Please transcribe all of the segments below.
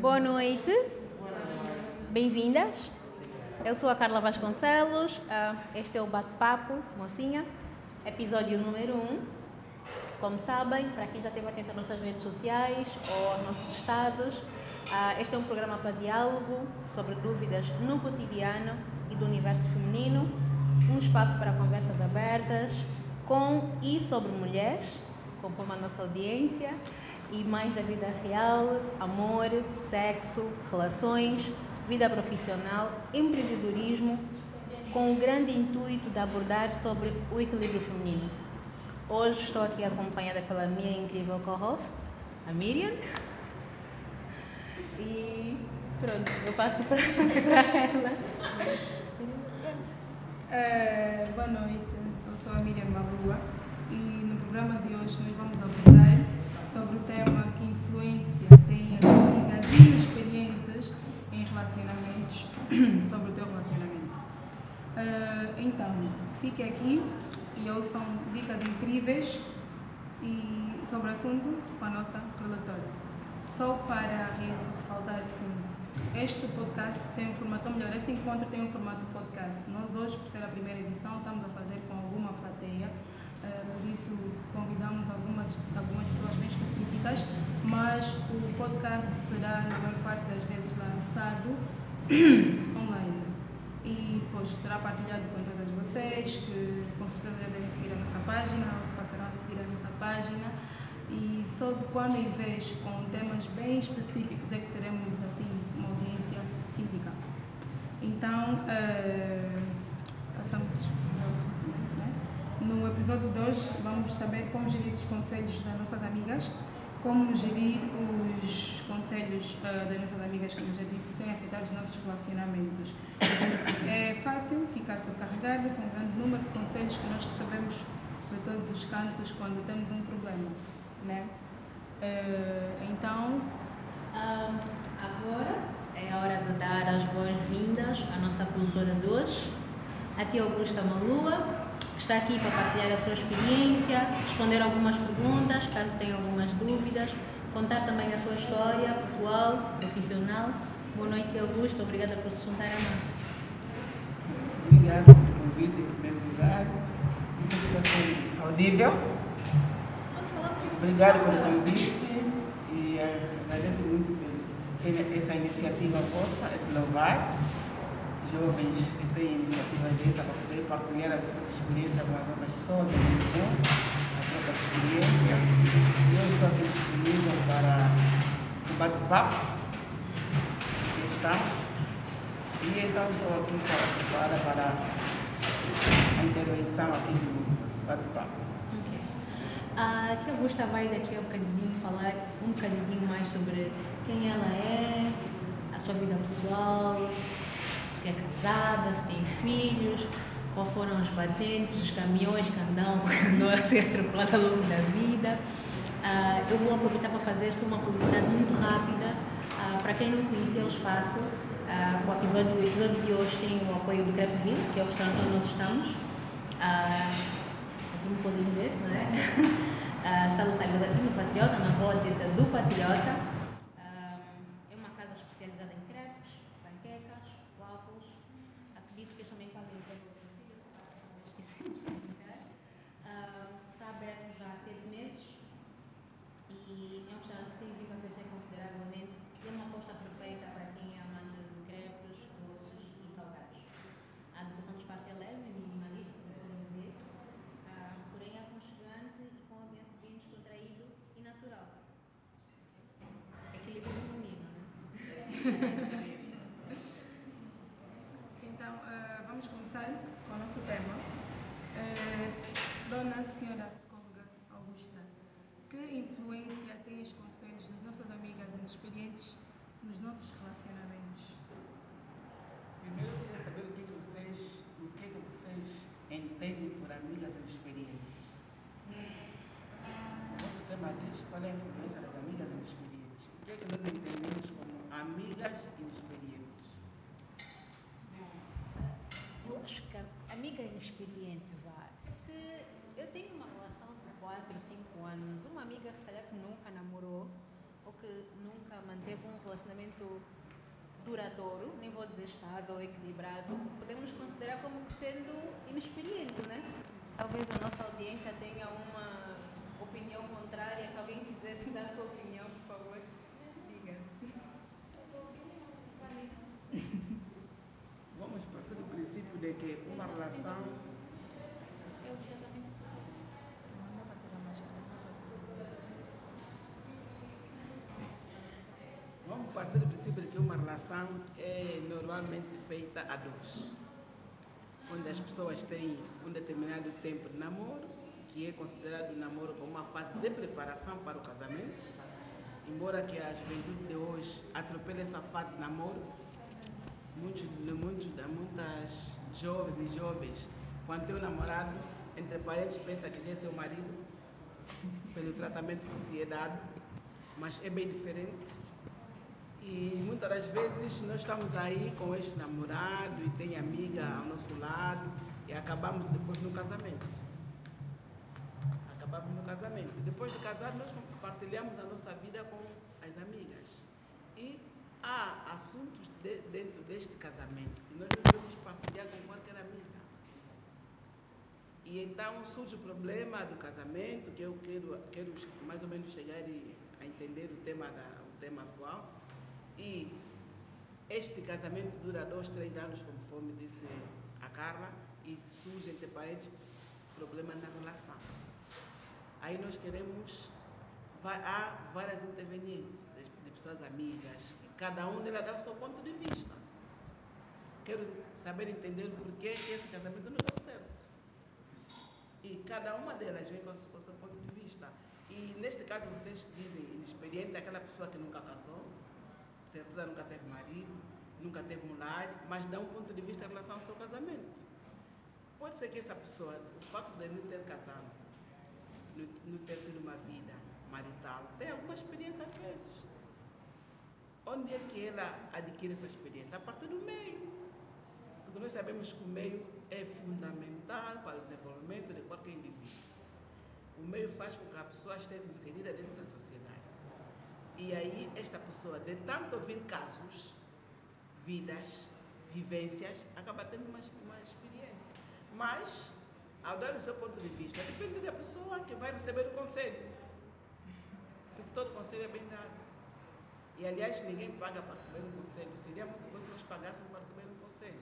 Boa noite. Bem-vindas. Eu sou a Carla Vasconcelos. ah, Este é o Bate-Papo, mocinha, episódio número 1. Um. Como sabem, para quem já esteve atento às nossas redes sociais ou aos nossos estados, ah, este é um programa para diálogo sobre dúvidas no cotidiano e do universo feminino. Um espaço para conversas abertas com e sobre mulheres, conforme a nossa audiência, e mais da vida real, amor, sexo, relações, vida profissional, empreendedorismo, com o grande intuito de abordar sobre o equilíbrio feminino. Hoje estou aqui acompanhada pela minha incrível co-host, a Miriam. E pronto, eu passo para ela. Eh, boa noite, eu sou a Miriam Malua e no programa de hoje nós vamos abordar sobre o tema que influência tem as amigas inexperientes em relacionamentos, sobre o teu relacionamento. Eh, então, fique aqui e ouçam dicas incríveis e sobre o assunto com a nossa relatora. Só para ressaltar que este podcast tem um formato, ou melhor, esse encontro tem um formato podcast. Nós hoje, por ser a primeira edição, estamos a fazer com alguma plateia, eh, por isso convidamos algumas, algumas pessoas bem específicas, mas o podcast será, na maior parte das vezes, lançado online. E depois será partilhado com todas vocês, que com certeza já devem seguir a nossa página, ou passarão a seguir a nossa página. E só quando em vez, com temas bem específicos, é que teremos assim uma audiência física. Então, reconhecimento, né? No episódio de hoje, vamos saber como gerir os conselhos das nossas amigas, como gerir os conselhos eh, das nossas amigas, como já disse, sem afetar os nossos relacionamentos. É fácil ficar sobrecarregado com um grande número de conselhos que nós recebemos de todos os cantos quando temos um problema, né? Eh, então, Ah, agora é a hora de dar as boas-vindas à nossa produtora de hoje, a tia Augusta Malua, está aqui para partilhar a sua experiência, responder algumas perguntas, caso tenha algumas dúvidas, contar também a sua história pessoal, profissional. Boa noite, tia Augusta. Obrigada por se juntar a nós. Obrigado pelo convite, em primeiro lugar. Isso está sendo audível. Obrigado pelo convite e agradeço muito essa iniciativa vossa de louvar jovens que têm iniciativa dessa para poder partilhar as vossas experiências com as outras pessoas, opinião, a própria experiência. Eu estou aqui disponível para o bate-papo. Aqui estamos. E então estou aqui para, para, a intervenção aqui do bate-papo. A tia Augusta vai daqui a um bocadinho falar um bocadinho mais sobre quem ela é, a sua vida pessoal, se é casada, se tem filhos, quais foram os batentes, os caminhões que andam, a ser atropelados ao longo da vida. Ah, eu vou aproveitar para fazer só uma publicidade muito rápida. Ah, para quem não conhecia o espaço, ah, o, episódio, o episódio de hoje tem o apoio do Crepeville, que é o restaurante onde nós estamos. Como podem ver, não é? Está localizada aqui no Patriota, na rua do Patriota. Ah, é uma casa especializada em crepes, panquecas, waffles. Acredito que eles também fazem crepes vencidas, esqueci de perguntar. Ah, Está aberto já há sete meses e é um restaurante que tem vindo a crescer consideravelmente e é uma aposta perfeita para quem é amante de crepes, doces e salgados. A decoração do espaço é leve, minimalista, como podem ver. Ah, porém é aconchegante e com um ambiente bem descontraído e natural. Equilíbrio feminino, né? Então, eh, vamos começar com o nosso tema. Eh, dona Senhora Psicóloga Augusta, que influência têm os conselhos das nossas amigas inexperientes nos nossos relacionamentos? Primeiro eu queria saber o que, que vocês, o que, que vocês entendem por amigas inexperientes. O nosso tema diz qual é a influência das amigas inexperientes. O que é que nós entendemos como amigas inexperientes? Eu acho que a amiga inexperiente, vá. Se eu tenho uma relação de 4, 5 anos, uma amiga se calhar que nunca namorou, ou que nunca manteve um relacionamento duradouro, nem vou dizer estável, equilibrado, podemos considerar como que sendo inexperiente, né? Talvez a nossa audiência tenha uma opinião contrária. Se alguém quiser dar a sua opinião, por favor, diga. Vamos partir do princípio de que uma relação Eu já também Não dá para tirar a máscara, não dá para se Vamos partir do princípio relação é normalmente feita a dois. Onde as pessoas têm um determinado tempo de namoro, que é considerado o namoro como uma fase de preparação para o casamento. Embora que a juventude de hoje atropele essa fase de namoro, muitos, muitos, muitas jovens e jovens, quando tem um namorado, entre parentes, pensa que já é seu marido, pelo tratamento que se é dado, mas é bem diferente. E muitas das vezes nós estamos aí com este namorado e tem amiga ao nosso lado e acabamos depois no casamento. Acabamos no casamento. Depois de casar, nós compartilhamos a nossa vida com as amigas. E há assuntos de- dentro deste casamento que nós não devemos partilhar com qualquer amiga. E então surge o problema do casamento, que eu quero, quero mais ou menos chegar e- a entender o tema, da, o tema atual. E este casamento dura dois, três anos, conforme disse a Carla, e surge entre parentes problema na relação. Aí nós queremos, há várias intervenientes, de, pessoas amigas, e cada um delas dá o seu ponto de vista. Quero saber entender porquê que esse casamento não deu certo. E cada uma delas vem com o seu ponto de vista. E neste caso vocês dizem inexperiente aquela pessoa que nunca casou, certeza nunca teve marido, nunca teve lar, mas dá um ponto de vista em relação ao seu casamento. Pode ser que essa pessoa, o facto de não ter casado, não ter tido uma vida marital, tenha alguma experiência às vezes. Onde é que ela adquire essa experiência? A partir do meio. Porque nós sabemos que o meio é fundamental para o desenvolvimento de qualquer indivíduo. O meio faz com que a pessoa esteja inserida dentro da sociedade. E aí, esta pessoa, de tanto ouvir casos, vidas, vivências, acaba tendo uma, uma experiência. Mas, ao dar o seu ponto de vista, depende da pessoa que vai receber o conselho. Porque todo conselho é bem dado. E, aliás, ninguém paga para receber um conselho. Seria muito bom se nós pagássemos para receber um conselho.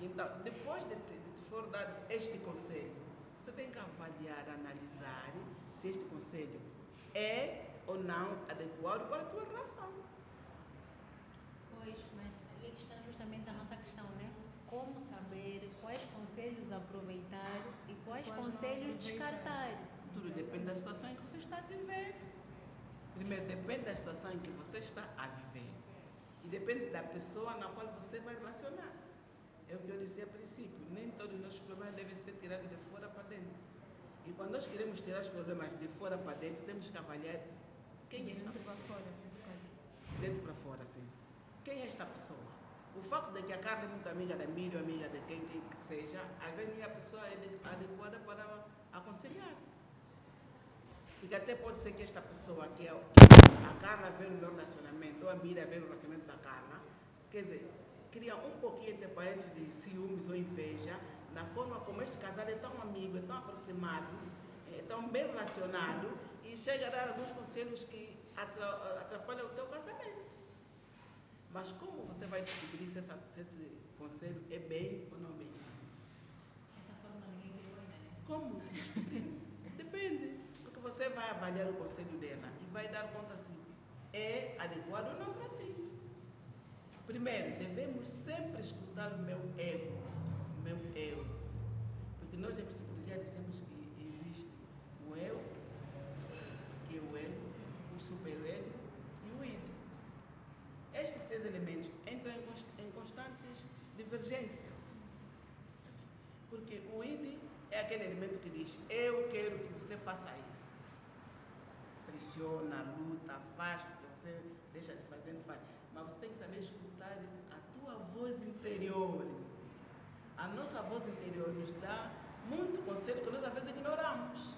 Então, depois de te, de te for dado este conselho, você tem que avaliar, analisar se este conselho é ou não adequado para a tua relação. Pois, mas aí é que está justamente a nossa questão, né? Como saber quais conselhos aproveitar e quais, Quais conselhos descartar. Tudo depende da situação em que você está a viver. Primeiro, depende da situação em que você está a viver. E depende da pessoa na qual você vai relacionar-se. É o que eu disse a princípio. Nem todos os nossos problemas devem ser tirados de fora para dentro. E quando nós queremos tirar os problemas de fora para dentro, temos que avaliar quem é esta Dentro para pessoa. fora, nesse caso. Dentro para fora, sim. Quem é esta pessoa? O facto de que a Carla é muito amiga da Miriam, amiga de quem quer que seja, às vezes a pessoa é ade- adequada para aconselhar. Porque até pode ser que esta pessoa, que é a Carla vê o meu relacionamento, ou a Miriam vê o relacionamento da Carla, quer dizer, cria um pouquinho entre parentes de ciúmes ou inveja na forma como este casal é tão amigo, é tão aproximado, é tão bem relacionado e chega a dar alguns conselhos que atra- atrapalham o teu casamento. Mas como você vai descobrir se, essa- se esse conselho é bem ou não bem? Essa forma ninguém criou ainda, né? Como descobrir? Depende. Porque você vai avaliar o conselho dela e vai dar conta se é adequado ou não para ti. Primeiro, devemos sempre escutar o meu ego. O meu eu. Porque nós em psicologia dissemos que existe o eu, o ego, o super-ego e o id. Estes três elementos entram em const- em constantes divergências. Porque o id é aquele elemento que diz: Eu quero que você faça isso. Pressiona, luta, faz, porque você deixa de fazer, não faz. Mas você tem que saber escutar a tua voz interior. A nossa voz interior nos dá muito conselho que nós às vezes ignoramos.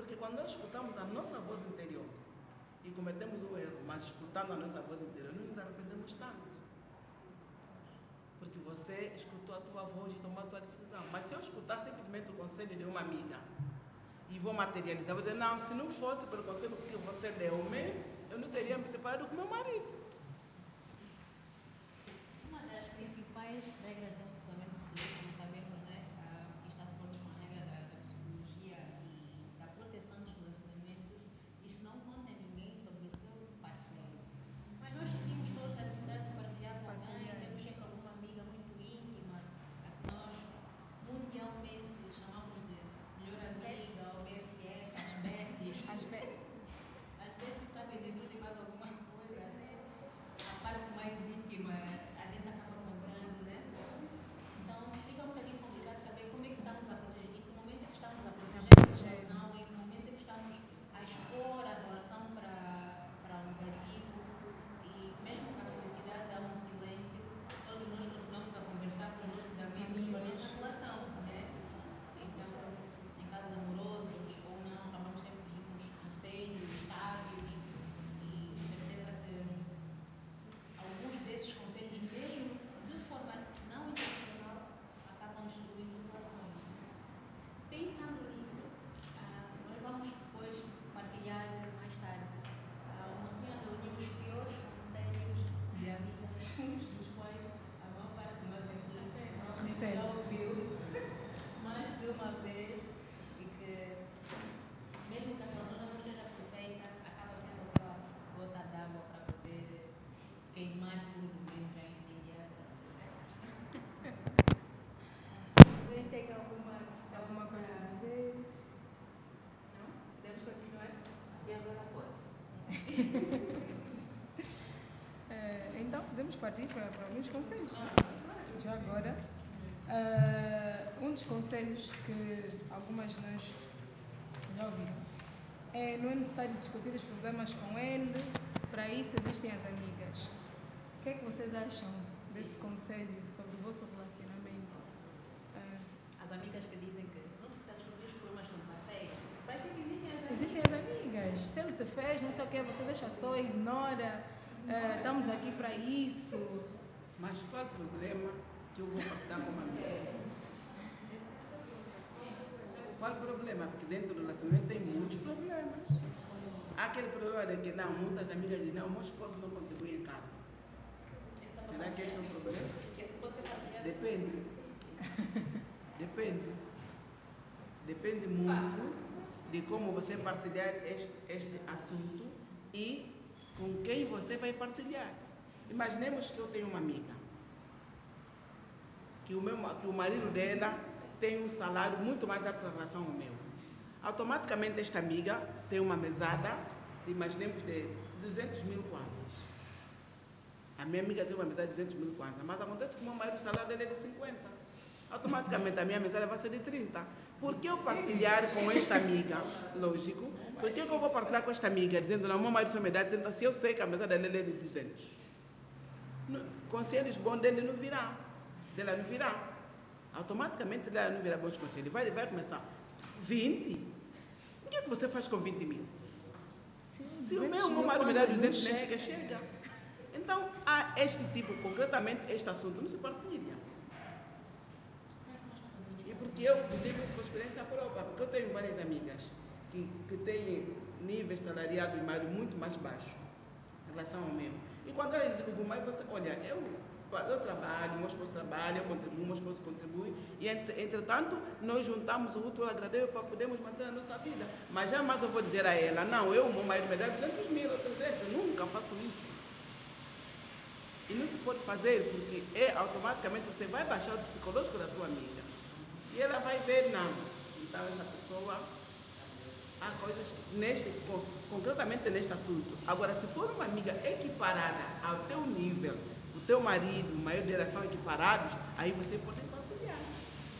Porque quando nós escutamos a nossa voz interior, e cometemos o erro, mas escutando a nossa voz interior, não nos arrependemos tanto. Porque você escutou a tua voz e tomou a tua decisão. Mas se eu escutar simplesmente o conselho de uma amiga e vou materializar, vou dizer, não, se não fosse pelo conselho que você deu-me, eu não teria me separado com meu marido. Uma das principais regras partir para, para alguns conselhos. Já agora, eh, um dos conselhos que algumas de nós já ouviram é não é necessário discutir os problemas com ele, para isso existem as amigas. O que é que vocês acham desse conselho sobre o vosso relacionamento? Eh, As amigas que dizem que não precisa descobrir os problemas com o parceiro. Parece que existem as amigas. Existem as amigas. Se ele te fez, não sei o que, você deixa só, ignora. Eh, estamos aqui para isso. Mas qual o problema que eu vou partilhar com uma amiga? Qual o problema? Porque dentro do relacionamento tem muitos problemas. Há aquele problema de que não, muitas amigas dizem, não, meu esposo não contribui em casa. Será que este é um problema? Esse pode ser partilhado. Depende. Depende. Depende muito de como você partilhar este, este assunto e com quem você vai partilhar. Imaginemos que eu tenho uma amiga, que o, meu, que o marido dela tem um salário muito mais alto em relação ao meu. Automaticamente esta amiga tem uma mesada, imaginemos, de 200 mil kwanzas. A minha amiga tem uma mesada de 200 mil kwanzas, mas acontece que o meu marido, o salário dele é de 50. Automaticamente a minha mesada vai ser de 30. Por que eu partilhar com esta amiga, lógico, por que eu vou partilhar com esta amiga dizendo, não, meu marido só me dá 30, se eu sei que a mesada dele é de 200? No- Conselhos bons dele não virá, dela não virá. Automaticamente dela não virá bons conselhos. Vai, vai começar, 20? O que, é que você faz com 20 mil? Se o meu, meu marido me dá 200, nem sequer chega. Então, há este tipo, concretamente, este assunto não se partilha. E porque eu digo isso por experiência própria, porque eu tenho várias amigas que, que têm níveis salariais e marido muito mais baixos em relação ao meu. E quando elas dizem, mas você, olha, eu, eu trabalho, meu esposo trabalha, eu contribuo, meu esposo contribui, e entre- entretanto nós juntamos o útil ao agradável para podermos manter a nossa vida. Mas jamais eu vou dizer a ela, não, eu, meu marido me dá 200 mil ou 300, eu nunca faço isso. E não se pode fazer porque é automaticamente você vai baixar o psicológico da tua amiga. E ela vai ver, não. Então essa pessoa há coisas neste, con- concretamente neste assunto. Agora, se for uma amiga equiparada ao teu nível, o teu marido, o marido dela são equiparados, aí você pode partilhar.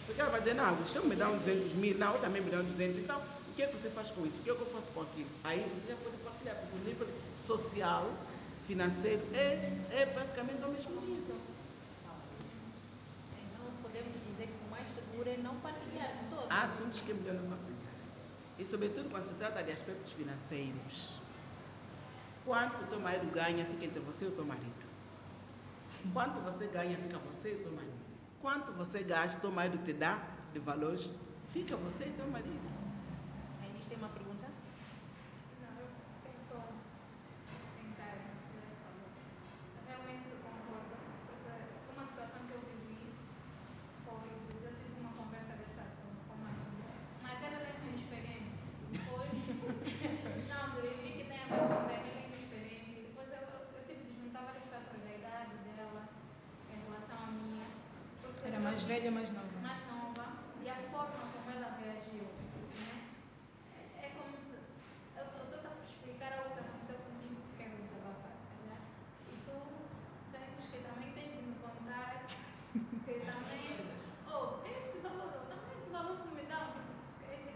Porque ela vai dizer, não, você me dá um 200 mil, não, eu também me dá um 200. Então, o que é que você faz com isso? O que é que eu faço com aquilo? Aí você já pode partilhar, porque o nível social, financeiro, é, é praticamente ao mesmo nível. Então podemos dizer que o mais seguro é não partilhar de todo. Há assuntos que é melhor não partilhar. E sobretudo quando se trata de aspectos financeiros. Quanto o teu marido ganha, fica entre você e o teu marido. Quanto você ganha, fica você e o teu marido. Quanto você gasta, o teu marido te dá de valores, fica você e o teu marido. A Inês tem uma pergunta? Não, eu tenho só sentar nesse valor. Realmente eu concordo, porque uma situação que eu vivi foi, eu tive uma conversa dessa com, com uma amiga, mas ela é inexperiente. Depois, não, eu vi que tem a ver com ela é inexperiente. Depois eu, eu, eu tive de juntar vários fatores da idade dela em relação à minha. porque Era eu mais tive- velha, mais nova. mais nova e a forma como ela reagiu. Né? É, é como se. Eu estou a explicar algo que aconteceu comigo que eu desabafar, se calhar. E tu sentes que também tens de me contar que também. Oh, esse valor, também esse valor que tu me dá, tipo, esse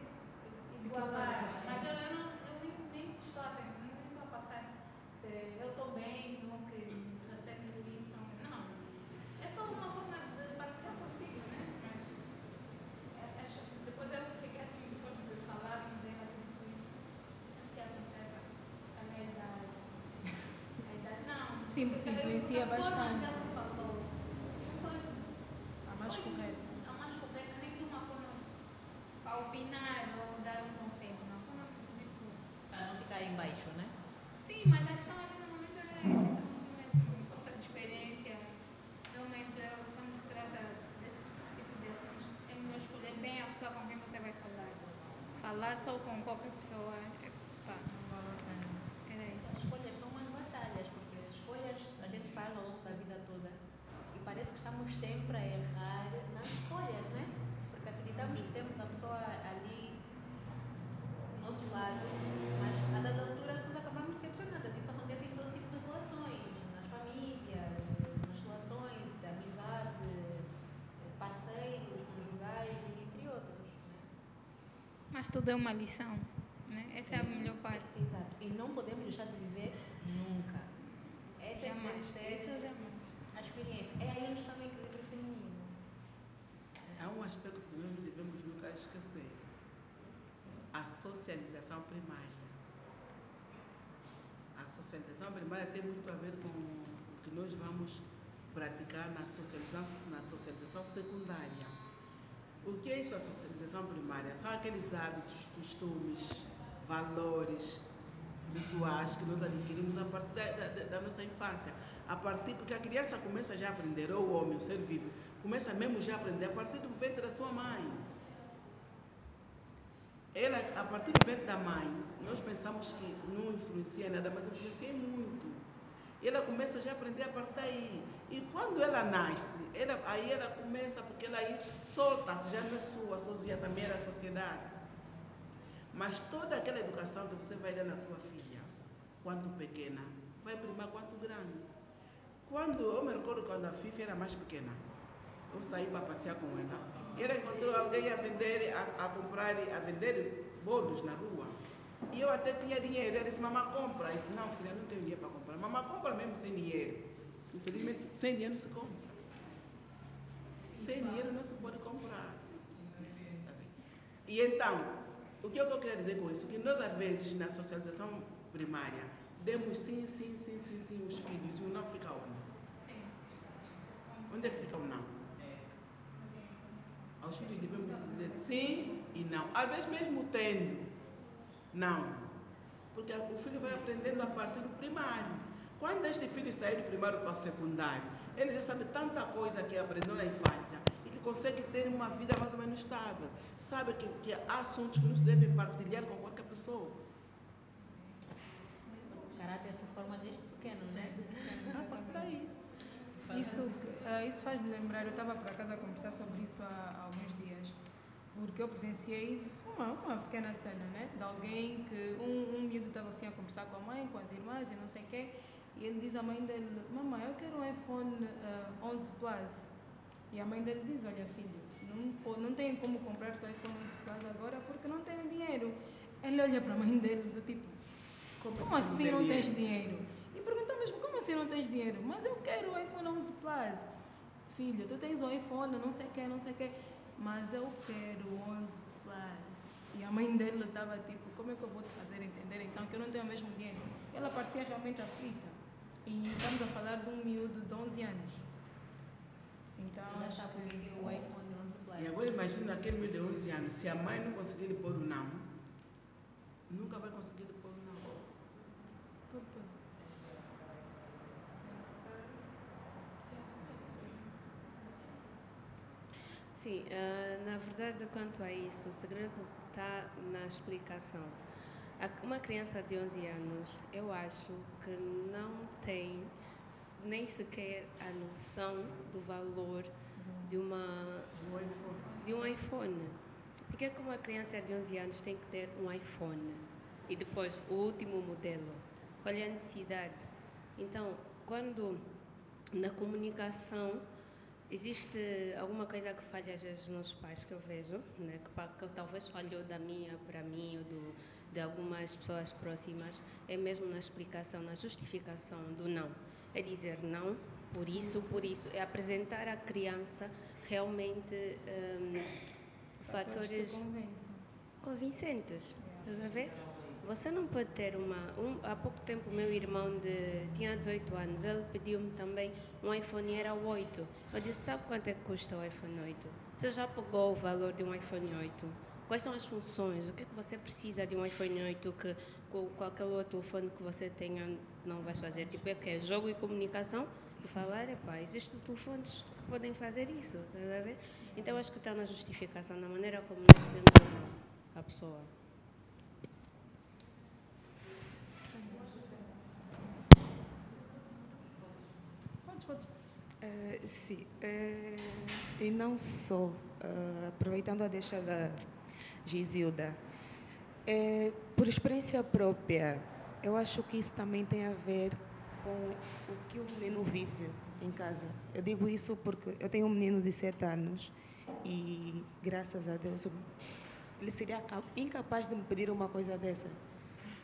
igualar. Mas eu, eu, não, eu nem, nem te estou a atender, nem estou a passar. eh, Eu estou bem, não que recebe o Y. Não. É só uma forma de partilhar contigo, né? Mas é, acho, depois eu fiquei assim, depois de falarmos ela tudo isso, eu fiquei a pensar, se calhar a idade. A idade, não. Sim, porque eu- influencia a forma bastante. falou não foi A mais foi correta. A mais correta, nem de uma forma para opinar ou dar um conselho, uma tipo. Para não ficar em baixo, né? Sim, mas a questão ali no momento era essa, então, falta de experiência. Realmente, quando se trata desse tipo de assuntos, é melhor escolher bem a pessoa com quem você vai falar. Falar só com qualquer pessoa, é, pá, não vale a pena. Era As isso. escolhas são umas batalhas, porque escolhas a gente faz ao longo da vida toda e parece que estamos sempre a errar nas escolhas, né? Porque acreditamos que temos a pessoa ali do nosso lado, mas a dada altura depois acabamos decepcionadas. Isso acontece em todo tipo de relações, nas famílias, nas relações de amizade, parceiros, conjugais e entre outros. Né? Mas tudo é uma lição, né? Essa é a melhor parte. Exato. E não podemos deixar de viver nunca. Essa é que deve ser experiência. É aí onde está o equilíbrio feminino. Há um aspecto que nós não devemos nunca esquecer. A socialização primária. A socialização primária tem muito a ver com o que nós vamos praticar na socialização, na socialização secundária. O que é isso, a socialização primária? São aqueles hábitos, costumes, valores, rituais que nós adquirimos a partir da, da- da nossa infância. A partir, porque a criança começa já a aprender, ou o homem, o ser vivo, começa mesmo já a aprender a partir do ventre da sua mãe. Ela, a partir do ventre da mãe, nós pensamos que não influencia nada, mas influencia muito. Ela começa já a aprender a partir daí. E quando ela nasce, ela, aí ela começa, porque ela aí solta-se, já não é sua, sozinha, também é da sociedade. Mas toda aquela educação que você vai dar na tua filha, quando pequena, vai primar quanto grande. Quando, eu me recordo quando a Fifi era mais pequena, eu saí para passear com ela. E ela encontrou alguém a vender, a, a comprar, a vender bolos na rua. E eu até tinha dinheiro. Ela disse, mamãe compra. Eu disse, não, filha, não tenho dinheiro para comprar. Mamãe compra mesmo sem dinheiro. Infelizmente, sem dinheiro não se compra. Sem dinheiro não se pode comprar. E então, o que eu quero dizer com isso? Que nós, às vezes, na socialização primária, demos sim, sim, sim, sim, sim, os filhos, e o não fica onde? Onde é que fica o não? Aos filhos devemos dizer sim e não. Às vezes mesmo tendo, não. Porque o filho vai aprendendo a partir do primário. Quando este filho sair do primário para o secundário, ele já sabe tanta coisa que aprendeu na infância e que consegue ter uma vida mais ou menos estável. Sabe que, que há assuntos que não se devem partilhar com qualquer pessoa. O caráter se forma desde pequeno, né? A partir daí. Isso, eh, isso faz-me lembrar, eu estava por acaso a conversar sobre isso há, há alguns dias, porque eu presenciei uma, uma pequena cena, né? De alguém que um, um miúdo estava assim a conversar com a mãe, com as irmãs e não sei o quê, e ele diz à mãe dele, mamãe, eu quero um iPhone eh, 11 Plus. E a mãe dele diz, olha filho, não, não tem como comprar o iPhone 11 Plus agora porque não tenho dinheiro. Ele olha para a mãe dele do tipo, como, assim não tens dinheiro? E perguntou mesmo, como assim não tens dinheiro? Mas eu quero o iPhone 11 Plus. Filho, tu tens um iPhone, não sei o que, não sei o que. Mas eu quero o 11 Plus. E a mãe dele estava tipo, como é que eu vou te fazer entender então que eu não tenho o mesmo dinheiro? Ela parecia realmente aflita. E estamos a falar de um miúdo de 11 anos. Então, Já o que é o iPhone 11 Plus. E agora imagina aquele menino de 11 anos, se a mãe não conseguir lhe pôr o não, nunca vai conseguir lhe pôr o não. Pô, pô. Sim, ah, na verdade, quanto a isso, o segredo está na explicação. Uma criança de 11 anos, eu acho que não tem nem sequer a noção do valor de, uma, de um iPhone. Porque como a criança de 11 anos tem que ter um iPhone e depois o último modelo? Qual é a necessidade? Então, quando na comunicação existe alguma coisa que falha às vezes nos pais que eu vejo, né, que, que talvez falhou da minha para mim ou do, de algumas pessoas próximas, é mesmo na explicação, na justificação do não. É dizer não, por isso, por isso. É apresentar à criança realmente hum, fatores convencem. convincentes. Estás a ver? Você não pode ter uma. Um, há pouco tempo, meu irmão de, tinha 18 anos, ele pediu-me também um iPhone era o 8. Eu disse: Sabe quanto é que custa o iPhone 8? Você já pagou o valor de um iPhone 8? Quais são as funções? O que é que você precisa de um iPhone 8 que com qualquer outro telefone que você tenha não vai fazer? Tipo, é que é jogo e comunicação? E falar, epá, existem telefones que podem fazer isso, a ver? Então, acho que está na justificação, na maneira como nós não a pessoa. Podes, podes. Eh, sim, eh, e não só, eh, aproveitando a deixa da Gisilda, por experiência própria, eu acho que isso também tem a ver com o que o menino vive em casa. Eu digo isso porque eu tenho um menino de 7 anos e, graças a Deus, ele seria ca- incapaz de me pedir uma coisa dessa.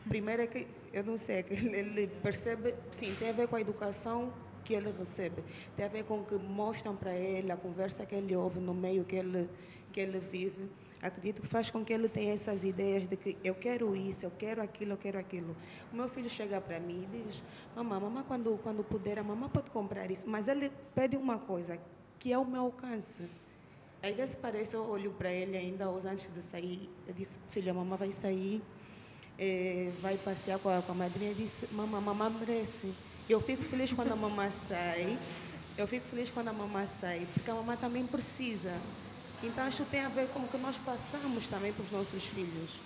Primeiro é que, eu não sei, ele percebe, sim, tem a ver com a educação que ele recebe, tem a ver com que mostram para ele, a conversa que ele ouve no meio que ele, que ele vive. Acredito que faz com que ele tenha essas ideias de que eu quero isso, eu quero aquilo, eu quero aquilo. O meu filho chega para mim e diz, mamãe, mamãe quando, quando puder, a mamãe pode comprar isso. Mas ele pede uma coisa, que é o meu alcance. Às vezes parece, eu olho para ele ainda hoje antes de sair, eu disse, filho, a mamãe vai sair, eh, vai passear com a, com a madrinha, eu disse, mamãe, mamãe merece. Eu fico feliz quando a mamãe sai, eu fico feliz quando a mamãe sai, porque a mamãe também precisa. Então, que tem a ver com o que nós passamos também para os nossos filhos.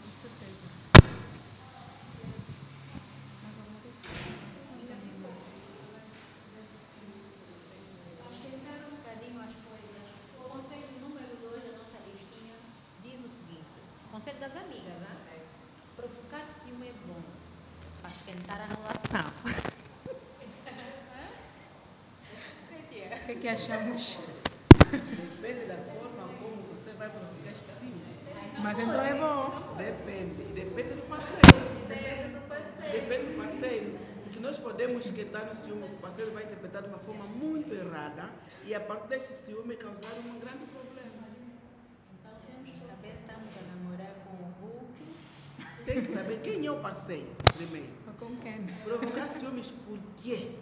Com certeza. Mais alguma coisa? Acho que entrar um bocadinho as coisas. O conselho número 2 da nossa listinha diz o seguinte: conselho das amigas, né? Provocar ciúme é bom para esquentar a relação. O que é que achamos? Depende da forma como você vai provocar este filme. Mas então é bom. Depende. E depende do parceiro. Depende do parceiro. Porque nós podemos esquentar no ciúme, o parceiro vai interpretar de uma forma muito errada e a partir deste ciúme causar um grande problema. Então temos que saber se estamos a namorar com o Hulk. Tem que saber quem é o parceiro, primeiro. Ou com quem? Provocar ciúmes por quê?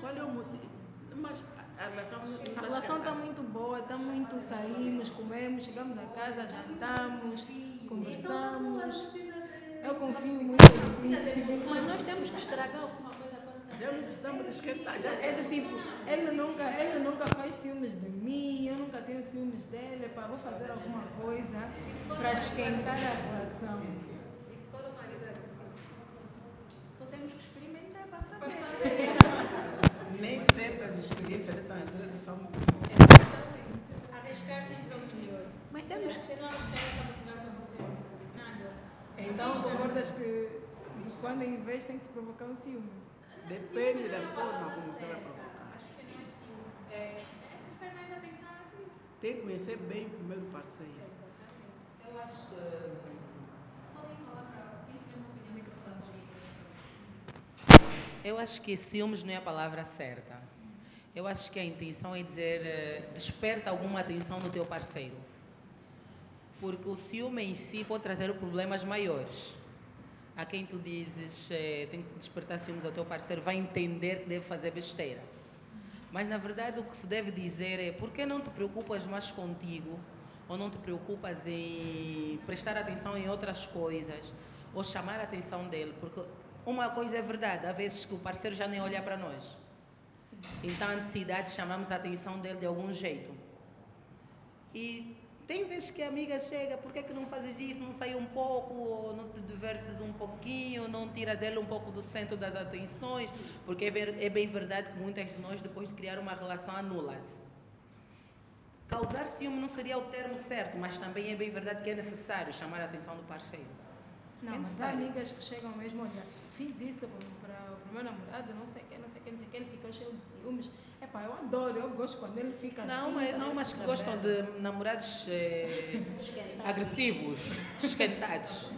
Qual é o motivo? Mas a relação não A está relação está esquentada. muito boa, está muito, saímos, comemos, chegamos a casa, jantamos, conversamos. Eu confio muito em ti. Mas nós temos que estragar alguma coisa quando Já não precisamos de esquentar. Já É do tipo, ele nunca, ele nunca faz ciúmes de mim, eu nunca tenho ciúmes dele, pá, vou fazer alguma coisa para esquentar a relação. Só temos que experimentar para saber. As experiências dessa natureza são Arriscar sempre é o melhor. Mas temos que. Se não arriscar, vai acontecer? Nada. Então concordas que de quando em vez tem que se provocar um ciúme? Depende da forma como você vai provocar. Acho que não é ciúme. É prestar mais atenção a ti. Tem que conhecer bem primeiro o parceiro. Eu acho que Podem falar para quem tem uma opinião microfone. Eu acho que ciúmes não é a palavra certa. Eu acho que a intenção é dizer, eh, desperta alguma atenção no teu parceiro. Porque o ciúme em si pode trazer problemas maiores. A quem tu dizes, eh, tem que despertar ciúmes ao teu parceiro, vai entender que deve fazer besteira. Mas na verdade o que se deve dizer é, por que não te preocupas mais contigo? Ou não te preocupas em prestar atenção em outras coisas? Ou chamar a atenção dele? Porque uma coisa é verdade, há vezes que o parceiro já nem olha para nós. Então a necessidade chamamos a atenção dele de algum jeito. E tem vezes que a amiga chega, por que, que não fazes isso? Não sai um pouco, ou não te divertes um pouquinho, não tiras ele um pouco do centro das atenções, porque é, ver- é bem verdade que muitas de nós, depois de criar uma relação, anula-se. Causar ciúme não seria o termo certo, mas também é bem verdade que é necessário chamar a atenção do parceiro. Não, É mas há amigas que chegam mesmo, olha, fiz isso para o meu namorado, não sei que, não sei o que, não ele ficou cheio de ciúmes. Epá, eu adoro, eu gosto quando ele fica Não, assim. mas há umas que gostam de namorados eh, agressivos, esquentados,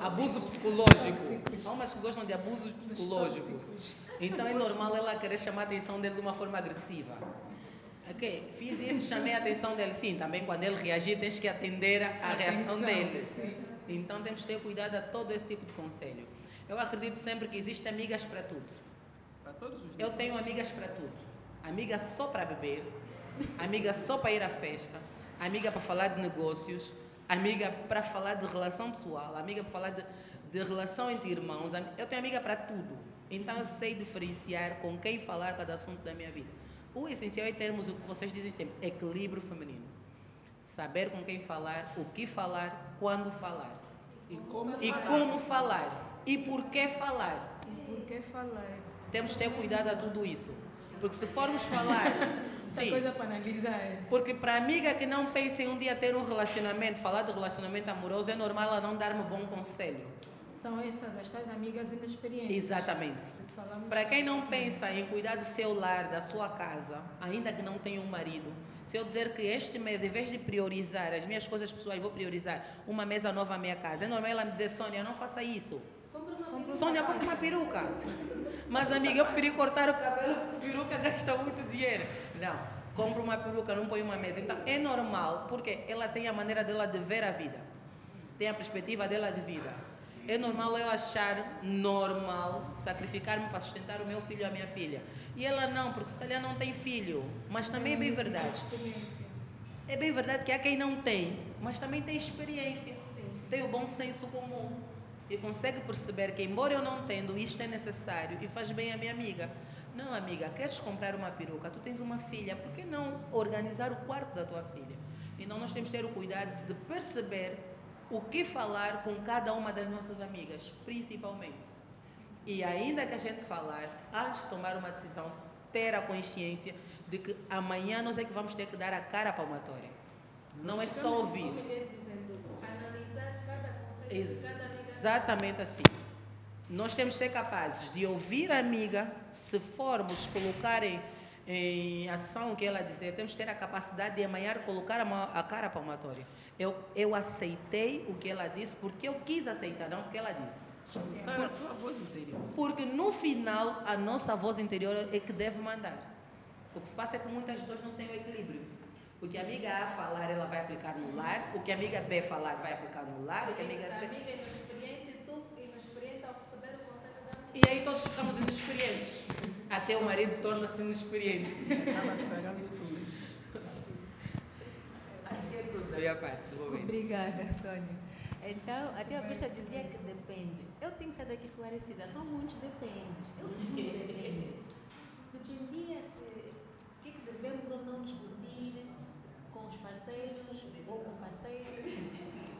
abuso psicológico. Há umas que gostam de abuso psicológico. Então é normal ela querer chamar a atenção dele de uma forma agressiva. Ok, fiz isso, chamei a atenção dele. Sim, também quando ele reagir, tens que atender à reação Atenção, dele. sim. Então temos que ter cuidado a todo esse tipo de conselho. Eu acredito sempre que existem amigas para tudo. Todos os Eu tenho amigas para tudo. Amiga só para beber, amiga só para ir à festa, amiga para falar de negócios, amiga para falar de relação pessoal, amiga para falar de, de relação entre irmãos. Eu tenho amiga para tudo. Então eu sei diferenciar com quem falar cada assunto da minha vida. O essencial é termos o que vocês dizem sempre, equilíbrio feminino. Saber com quem falar, o que falar, quando falar. E como E como falar. E por que falar. E por que falar? Temos que ter cuidado a tudo isso. Porque se formos falar. Sim. coisa para analisar. Porque para amiga que não pensa em um dia ter um relacionamento, falar de relacionamento amoroso, é normal ela não dar-me bom conselho. São essas as tais amigas inexperientes. Exatamente. Para quem não pensa em cuidar do seu lar, da sua casa, ainda que não tenha um marido, se eu dizer que este mês, em vez de priorizar as minhas coisas pessoais, vou priorizar uma mesa nova à minha casa, é normal ela me dizer, Sônia, não faça isso. Sônia, compra uma peruca. Mas, amiga, eu preferi cortar o cabelo porque peruca gasta muito dinheiro. Não, compra uma peruca, não põe uma mesa. Então, é normal, porque ela tem a maneira dela de ver a vida. Tem a perspectiva dela de vida. É normal eu achar normal sacrificar-me para sustentar o meu filho ou a minha filha. E ela não, porque se calhar não tem filho. Mas também é bem verdade. É bem verdade que há quem não tem, mas também tem experiência, tem o bom senso comum e consegue perceber que, embora eu não tendo, isto é necessário e faz bem à minha amiga. Não, amiga, queres comprar uma peruca? Tu tens uma filha, por que não organizar o quarto da tua filha? Então, nós temos que ter o cuidado de perceber o que falar com cada uma das nossas amigas, principalmente. E ainda que a gente falar, antes de tomar uma decisão, ter a consciência de que amanhã nós é que vamos ter que dar a cara palmatória. Não é só ouvir. Analisar cada cada amiga. Exatamente assim. Nós temos que ser capazes de ouvir a amiga, se formos colocar em, em ação o que ela dizer, temos que ter a capacidade de amanhã colocar a, a cara palmatória. Eu, eu aceitei o que ela disse porque eu quis aceitar, não porque ela disse. Interior. Porque no final a nossa voz interior é que deve mandar. O que se passa é que muitas pessoas não têm o equilíbrio. O que a amiga A falar, ela vai aplicar no lar. O que a amiga B falar, vai aplicar no lar. O que a amiga C. amiga inexperiente e tu inexperiente ao receber o conselho da amiga. E aí todos ficamos inexperientes. Até o marido torna-se inexperiente. Acaba estragando tudo. Acho que é tudo da minha parte. do momento. Obrigada, Sônia. Então, até a bicha dizia que depende. Eu tenho que ser daqui esclarecida. São muitos dependes. Eu sei que depende. Dependia se o que, é que devemos ou não discutir com os parceiros, ou com parceiros,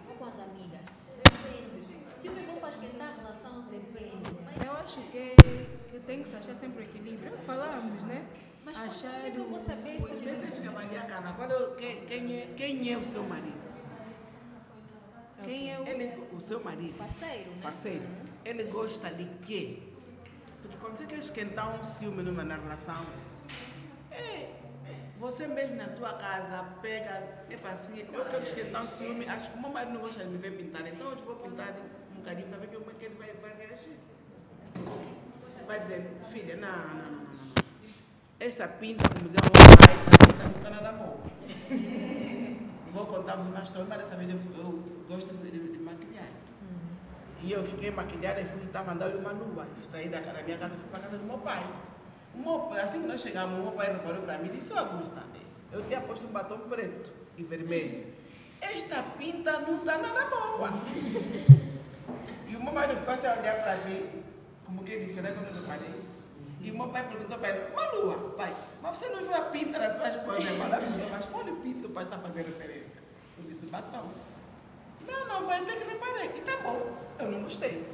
ou com as amigas. Depende. Se o é bom para esquentar a relação, depende. Mas, Eu acho que, que tem que se achar sempre o equilíbrio. É o que falamos, né? mas achar como é que eu vou saber se quando, quem, quem, é, quem é o seu marido? quem é o. Ele, o seu marido, parceiro, né? parceiro, Uhum. ele gosta de quê? Porque quando você quer esquentar um ciúme numa na relação, é, você mesmo na tua casa pega, é assim, eu quero esquentar um ciúme, acho que o meu marido não gosta de me ver pintar, então eu vou pintar um bocadinho para ver como é que ele vai, vai reagir. Vai dizer, filha, não, não, não, não. Essa pinta, como dizia o meu pai, essa pinta não está nada bom. Vou contar-vos uma história, mas dessa vez eu, eu gosto de, de, de maquilhar. E eu fiquei maquilhada e fui, estava andando uma lua. Saí da, da minha casa e fui para a casa do meu pai. Meu pai- assim que nós chegamos, o meu pai reparou para mim e disse, "Ô, Augusta, eu tinha posto um batom preto e vermelho. Esta pinta não está nada boa. E o meu marido assim a olhar para mim, como que disse, será que eu não falei? E o meu pai perguntou para ele, Malua, pai, mas você não viu a pinta da tua esposa? Maravilhosa, mas qual pinta o pai está fazendo referência? Eu disse, batom. Não, não, pai, tem que reparar. E tá bom, eu não gostei.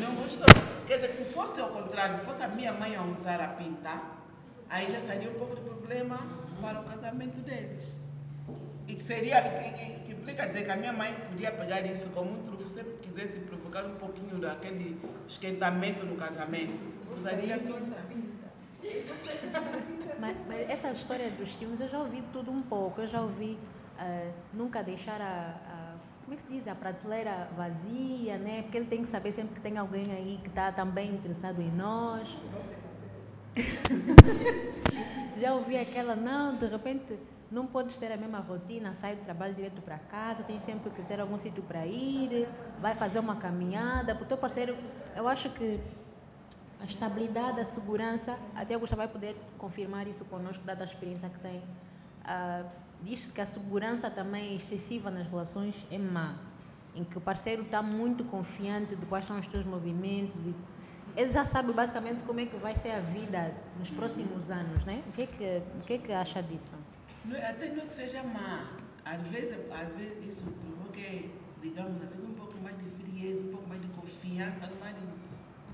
Não gostou. Quer dizer que se fosse ao contrário, se fosse a minha mãe a usar a pinta, aí já seria um pouco de problema para o casamento deles. E que seria, e que, que implica dizer que a minha mãe podia pegar isso como um trunfo, sempre quisesse provocar um pouquinho daquele esquentamento no casamento. Usaria. Mas, mas essa história dos filmes eu já ouvi tudo um pouco. Eu já ouvi ah, nunca deixar a, a- como é que se diz, a prateleira vazia, né? Porque ele tem que saber sempre que tem alguém aí que está também interessado em nós. já ouvi aquela, não, de repente não podes ter a mesma rotina, sai do trabalho direto para casa, tem sempre que ter algum sítio para ir, vai fazer uma caminhada. Para o teu parceiro, eu acho que a estabilidade, a segurança, até o Gustavo vai poder confirmar isso conosco, dada a experiência que tem. Ah, diz que a segurança também excessiva nas relações é má, em que o parceiro está muito confiante de quais são os teus movimentos e ele já sabe basicamente como é que vai ser a vida nos próximos anos, né? O que é que, o que, é que acha disso? Não é- Até não que seja má. Às vezes, às vezes isso provoca, digamos, às vezes um pouco mais de frieza, um pouco mais de confiança no marido.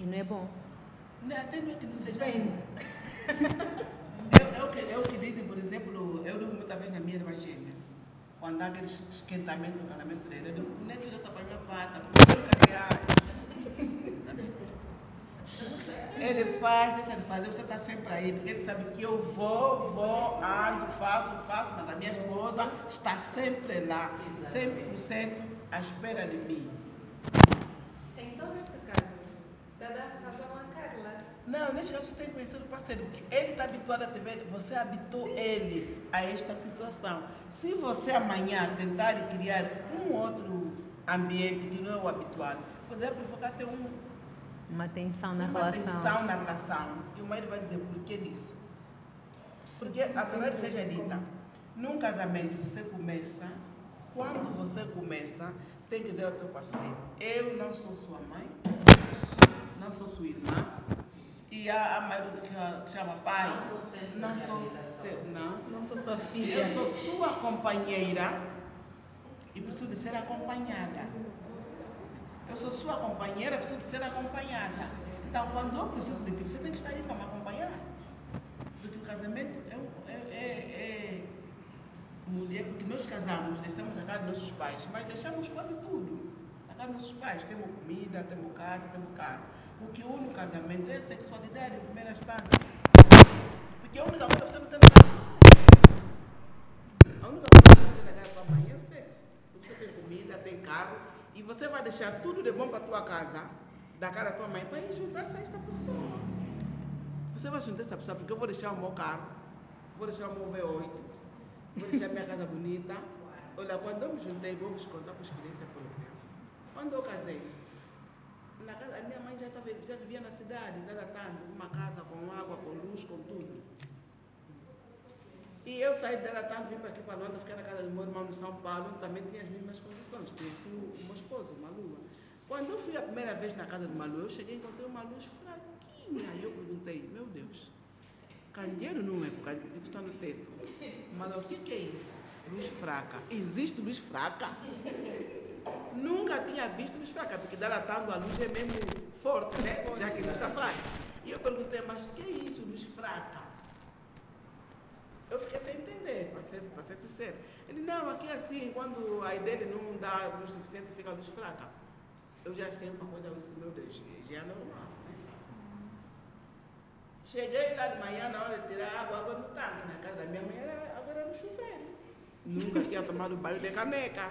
E não é bom? Não, até não é que não seja Depende. É, o que, é o que dizem, por exemplo, eu digo muitas vezes na minha irmã gêmea, quando há aquele esquentamento no casamento dele, eu digo, nem seja para minha pata, porque eu nunca. Ele faz, deixa de fazer, você está sempre aí, porque ele sabe que eu vou, vou, ando, faço, faço, mas a minha esposa está sempre lá, 100% à espera de mim. Então, nesse caso, dando razão à Carla. Não, neste caso você tem que conhecer o parceiro, porque ele está habituado a te ver, você habitou ele a esta situação. Se você amanhã tentar criar um outro ambiente que não é o habitual, poderá provocar até um, Uma tensão na uma relação. tensão na relação. E o marido vai dizer, por que disso? Porque a verdade seja dita, num casamento você começa, quando você começa, tem que dizer ao teu parceiro, eu não sou sua mãe, não sou sua irmã, e a que chama- que chama pai, não sou seu, não, Não sou sua filha. eu sou sua companheira e preciso de ser acompanhada. Eu sou sua companheira, preciso de ser acompanhada. Então, quando eu preciso de ti, você tem que estar aí para me acompanhar. Porque o casamento é, é, é, é mulher, porque nós casamos, deixamos a casa dos nossos pais, mas deixamos quase tudo. A casa dos nossos pais, temos comida, temos casa, temos carro. O que une o casamento é a sexualidade em primeira instância. Porque a única coisa que você não tem casamento. A única coisa que você tem na casa mãe é o sexo. Você tem comida, tem carro, e você vai deixar tudo de bom para a tua casa, da cara da tua mãe, para ir juntar-se a esta pessoa. Você vai juntar essa pessoa porque eu vou deixar o meu carro, vou deixar o meu V8, vou deixar a minha casa bonita. Olha, quando eu me juntei, vou vos contar por experiência própria. Quando eu casei, na casa, a minha mãe já, tava, já vivia na cidade, já tanto, uma casa com água, com luz, com tudo. E eu saí dela tanto, vim para aqui para Londres, fiquei na casa do meu irmão no São Paulo, onde também tinha as mesmas condições. Conheci o, o meu esposo, uma lua. Quando eu fui a primeira vez na casa do Malu, eu cheguei e encontrei uma luz fraquinha. E eu perguntei, meu Deus, candeeiro não é, porque está no teto. Malu, o que, que é isso? Luz fraca. Existe luz fraca? Nunca tinha visto luz fraca, porque dela tanto a luz é mesmo forte, né? Já que existe a fraca. E eu perguntei, mas que é isso, luz fraca? Eu fiquei sem entender, para ser, para ser sincero. Ele, não, aqui é assim, quando a dele não dá luz suficiente, fica a luz fraca. Eu já sei uma coisa, eu disse, meu Deus, já é normal. Cheguei lá de manhã, na hora de tirar água, água no tanque. Na casa da minha mãe, água era no chuveiro. Nunca tinha tomado banho de caneca.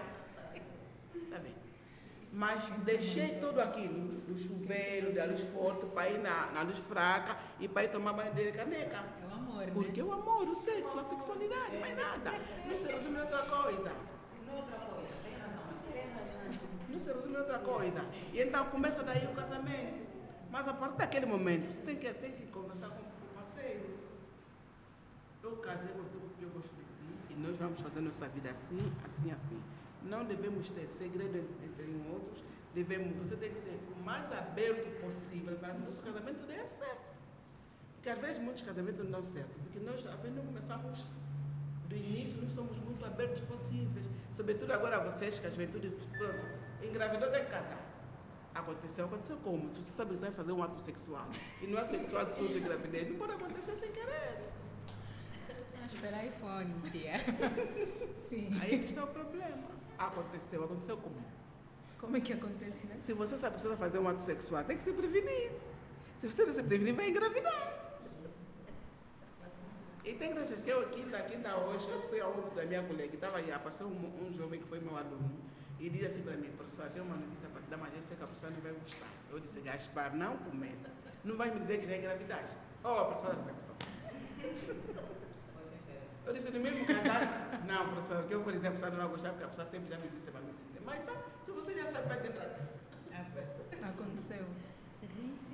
Mas deixei tudo aquilo do chuveiro, da luz forte, para ir na, na luz fraca e para ir tomar banho de caneca. É o amor, né? Porque o amor, o sexo, a sexualidade, mais nada. Não se resume em outra coisa. Não outra coisa, tem razão. Não se resume em outra coisa. E então começa daí o casamento. Mas a partir daquele momento, você tem que, tem que conversar com o parceiro. Eu casei contigo porque eu gosto de ti e nós vamos fazer nossa vida assim, assim, assim. Não devemos ter segredo entre um outros. Devemos, você tem que ser o mais aberto possível para que o nosso casamento dê certo. Porque às vezes muitos casamentos não dão certo. Porque nós às vezes não começamos do início, não somos muito abertos possíveis. Sobretudo agora vocês, que a juventude, pronto, engravidou tem que casar. Aconteceu, aconteceu como? Se você sabe que vai fazer um ato sexual e no ato sexual surge gravidez, não pode acontecer sem querer. Ah, Esperar iPhone, tia. Sim. Aí que está o problema. Aconteceu, aconteceu como? Como é que acontece, né? Se você sabe que vai fazer um ato sexual, tem que se prevenir. Se você não se prevenir, vai engravidar. E tem graças que eu aqui, daqui da hoje, eu fui ao da minha colega, estava aí, apareceu um, um jovem que foi meu aluno, e disse assim para mim, professor, tem uma notícia para te dar, mas eu sei que a professora não vai gostar. Eu disse, Gaspar, não começa. Não vai me dizer que já engravidaste. Oh, a professora acertou. Eu disse, no mesmo casaste? Não, professor, que eu vou dizer, a professora não vai gostar, porque a professora sempre já me disse para me dizer. Mas então, se você já sabe, vai dizer para. Aconteceu.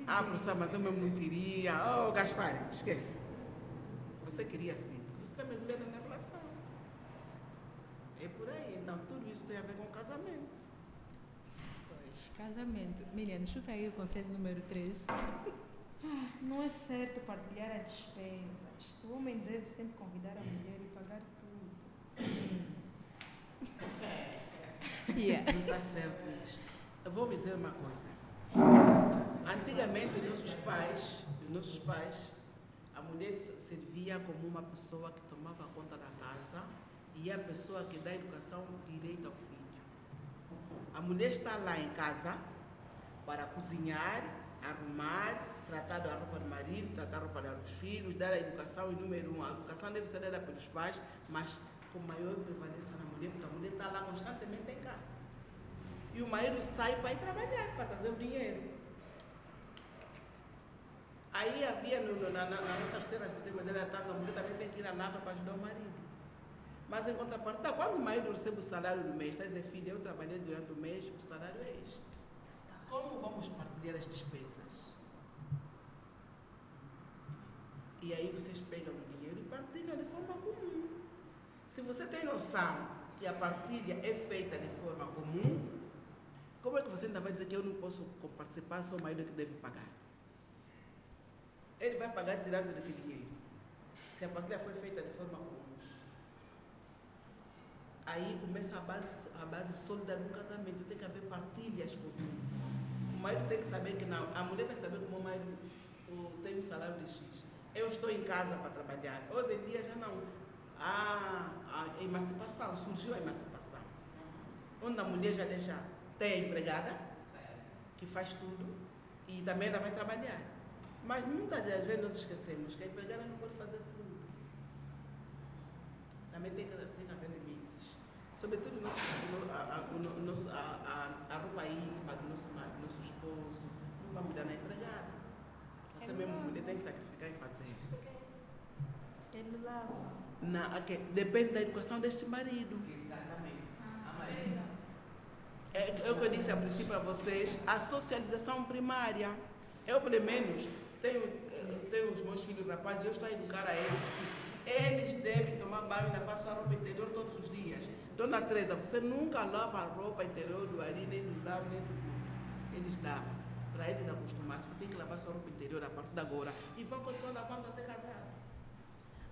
Ah, professor, mas eu mesmo não queria. Oh, Gaspar, esquece. Você queria sim. Você está mergulhando na relação. É por aí. Então, tudo isso tem a ver com casamento. Pois, casamento. Miriam, chuta aí o conselho número 13. Não é certo partilhar as despesas. O homem deve sempre convidar a mulher e pagar tudo. Yeah. Não está certo isto. Eu vou dizer uma coisa. Antigamente, os nossos pais, os nossos pais, a mulher servia como uma pessoa que tomava conta da casa e a pessoa que dá educação direita ao filho. A mulher está lá em casa para cozinhar, arrumar, tratar da roupa do marido, tratar da roupa dos filhos, dar a educação em número um. A educação deve ser dada pelos pais, mas com maior prevalência na mulher, porque a mulher está lá constantemente em casa. E o marido sai para ir trabalhar, para trazer o dinheiro. Aí havia no, no, na, na, nas nossas terras, por cima dela, tanto a mulher também tem que ir à lavra para ajudar o marido. Mas em contrapartida, quando o marido recebe o salário do mês, está a dizer, filha, eu trabalhei durante o mês, o salário é este. Como vamos partilhar as despesas? E aí vocês pegam o dinheiro e partilham de forma comum. Se você tem noção que a partilha é feita de forma comum, como é que você ainda vai dizer que eu não posso participar, só o marido que deve pagar? Ele vai pagar tirando daquele dinheiro. Se a partilha foi feita de forma comum. Aí começa a base, a base sólida do casamento. Tem que haver partilhas comuns. O marido tem que saber que não. A mulher tem que saber que o marido tem um salário de X. Eu estou em casa para trabalhar. Hoje em dia já não. Há a emancipação, surgiu a emancipação. Onde a mulher já deixa, tem a empregada, que faz tudo, e também ela vai trabalhar. Mas muitas das vezes nós esquecemos que a empregada não pode fazer tudo. Também tem que, tem que haver limites. Sobretudo nosso, a, a, a, a, a roupa íntima do nosso, do nosso esposo. Não vamos dar na empregada. Você mesmo, mulher, tem que sacrificar e fazer. Ele lava. Na, okay, depende da educação deste marido. Exatamente. A Maria. É, é o que eu disse a princípio a vocês, a socialização primária. Eu, pelo menos, tenho, tenho os meus filhos rapazes e eu estou a educar a eles que eles devem tomar banho e lavar sua roupa interior todos os dias. Dona Teresa, você nunca lava a roupa interior do Ari, nem do Lau, nem do. Eles lavam. Para eles acostumarem-se que tem que lavar sua roupa interior a partir de agora. E vão continuar lavando até casar.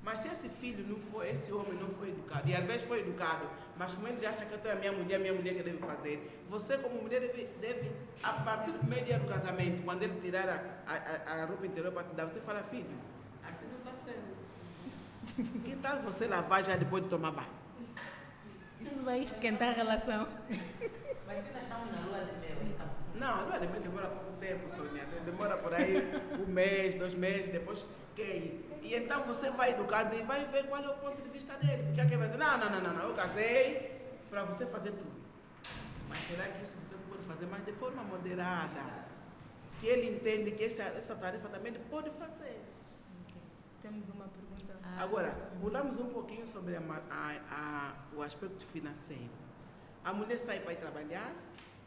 Mas se esse filho não foi, esse homem não foi educado, e às vezes foi educado, mas como ele acha que eu é a minha mulher, minha mulher que deve fazer, você como mulher deve, deve a partir do primeiro dia do casamento, quando ele tirar a, a, a roupa interior para te dar, você fala, filho, assim não está sendo. Que tal você lavar já depois de tomar banho? Isso não vai esquentar a relação. Mas se nós estamos na lua de mel, então. Não, a lua de mel demora tempo, Sônia. Demora por aí um mês, dois meses, depois quem? E então você vai educando e vai ver qual é o ponto de vista dele. Porque alguém vai dizer, não, não, não, não, não eu casei para você fazer tudo. Mas será que isso você pode fazer, mas de forma moderada? que ele entende que essa, essa tarefa também ele pode fazer. Temos uma pergunta. Ah, Agora, mudamos um pouquinho sobre a a- a- o aspecto financeiro. A mulher sai para ir trabalhar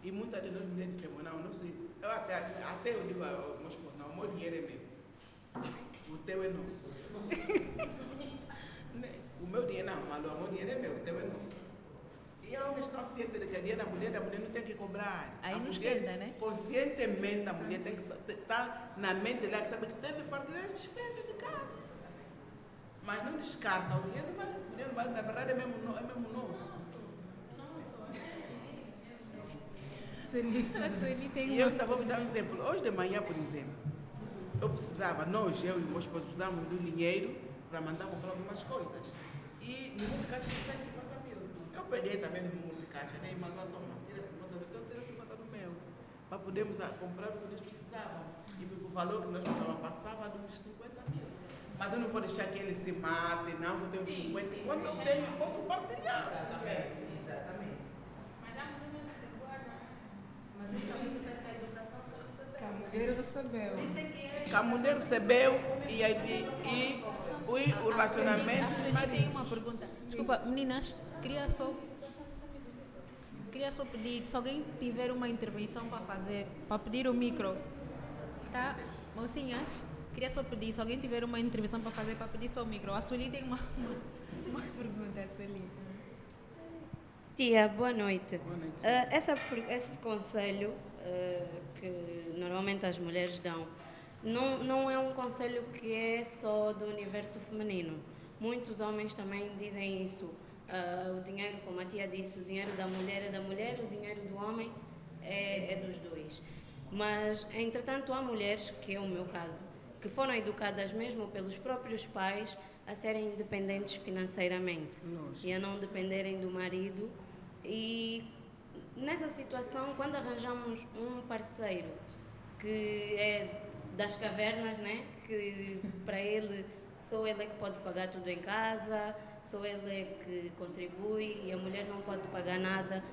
e muitas de nós mulheres dizemos, não, não sei. Eu até, até eu digo ao meu esposo, não, o meu dinheiro é meu. O teu é nosso. O meu dinheiro não, Malu, o meu dinheiro é meu, o teu é nosso. E a homem está ciente de que a dinheiro da mulher, a mulher não tem que cobrar. Aí a não esquenta, né? Conscientemente a mulher tem que estar na mente dela que sabe que deve partilhar as despesas de casa. Mas não descarta, o dinheiro o dinheiro na verdade é mesmo, é mesmo nosso. Sueli, A Sueli tem E eu uma. ainda vou me dar um exemplo. Hoje de manhã, por exemplo, eu precisava, nós, eu e o meu esposo, precisávamos do dinheiro para mandar comprar algumas coisas. E no mundo de caixa sai 50 mil. Eu peguei também no mundo de caixa, né? E mandou, toma, tira 50 mil, então tira 50 do meu. Para podermos ah, comprar o que nós precisávamos. E o valor que nós precisávamos passava dos 50 mil. Mas eu não vou deixar que ele se mate, não, só tenho 50. Enquanto eu tenho, eu posso partilhar. Exatamente. Mas há mulheres que guardam. Mas isso também depende da educação que que a recebeu. Mulher recebeu. Isso é que é. Que a mulher recebeu e, aí- e, e o, o relacionamento. A Sueli tem uma pergunta. Desculpa, meninas, queria só. Queria só pedir, se alguém tiver uma intervenção para fazer, para pedir o micro, tá? Mocinhas, queria só pedir, se alguém tiver uma intervenção para fazer, para pedir só o micro. A Sueli tem uma, uma, uma pergunta, a Sueli. Tia, boa noite. Boa noite. Ah, essa, esse conselho ah, que normalmente as mulheres dão não, não é um conselho que é só do universo feminino. Muitos homens também dizem isso. Ah, o dinheiro, como a tia disse, o dinheiro da mulher é da mulher, o dinheiro do homem é, é dos dois. Mas, entretanto, há mulheres, que é o meu caso, que foram educadas mesmo pelos próprios pais a serem independentes financeiramente Lógico. e a não dependerem do marido. E nessa situação, quando arranjamos um parceiro que é das cavernas, né? que para ele só ele é que pode pagar tudo em casa, só ele é que contribui e a mulher não pode pagar nada.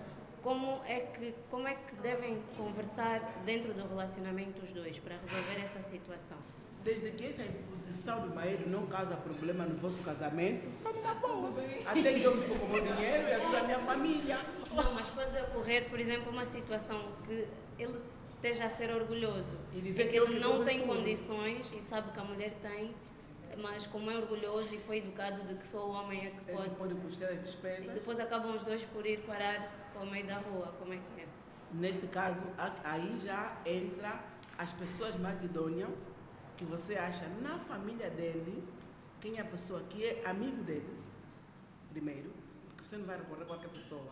Como é que, como é que devem conversar dentro do relacionamento os dois para resolver essa situação? Desde que essa imposição do marido não causa problema no vosso casamento, estamos na boa. Até que eu fico com o meu dinheiro e ajudo a minha família. Não, mas pode ocorrer, por exemplo, uma situação que ele esteja a ser orgulhoso E e dizer que ele não tem condições e sabe que a mulher tem, mas como é orgulhoso e foi educado de que só o homem é que Ele pode. pode custar as E despesas. depois acabam os dois por ir parar para o meio da rua. Como é que é? Neste caso, aí já entra as pessoas mais idôneas que você acha na família dele, quem é a pessoa que é amigo dele, primeiro, porque você não vai recorrer a qualquer pessoa.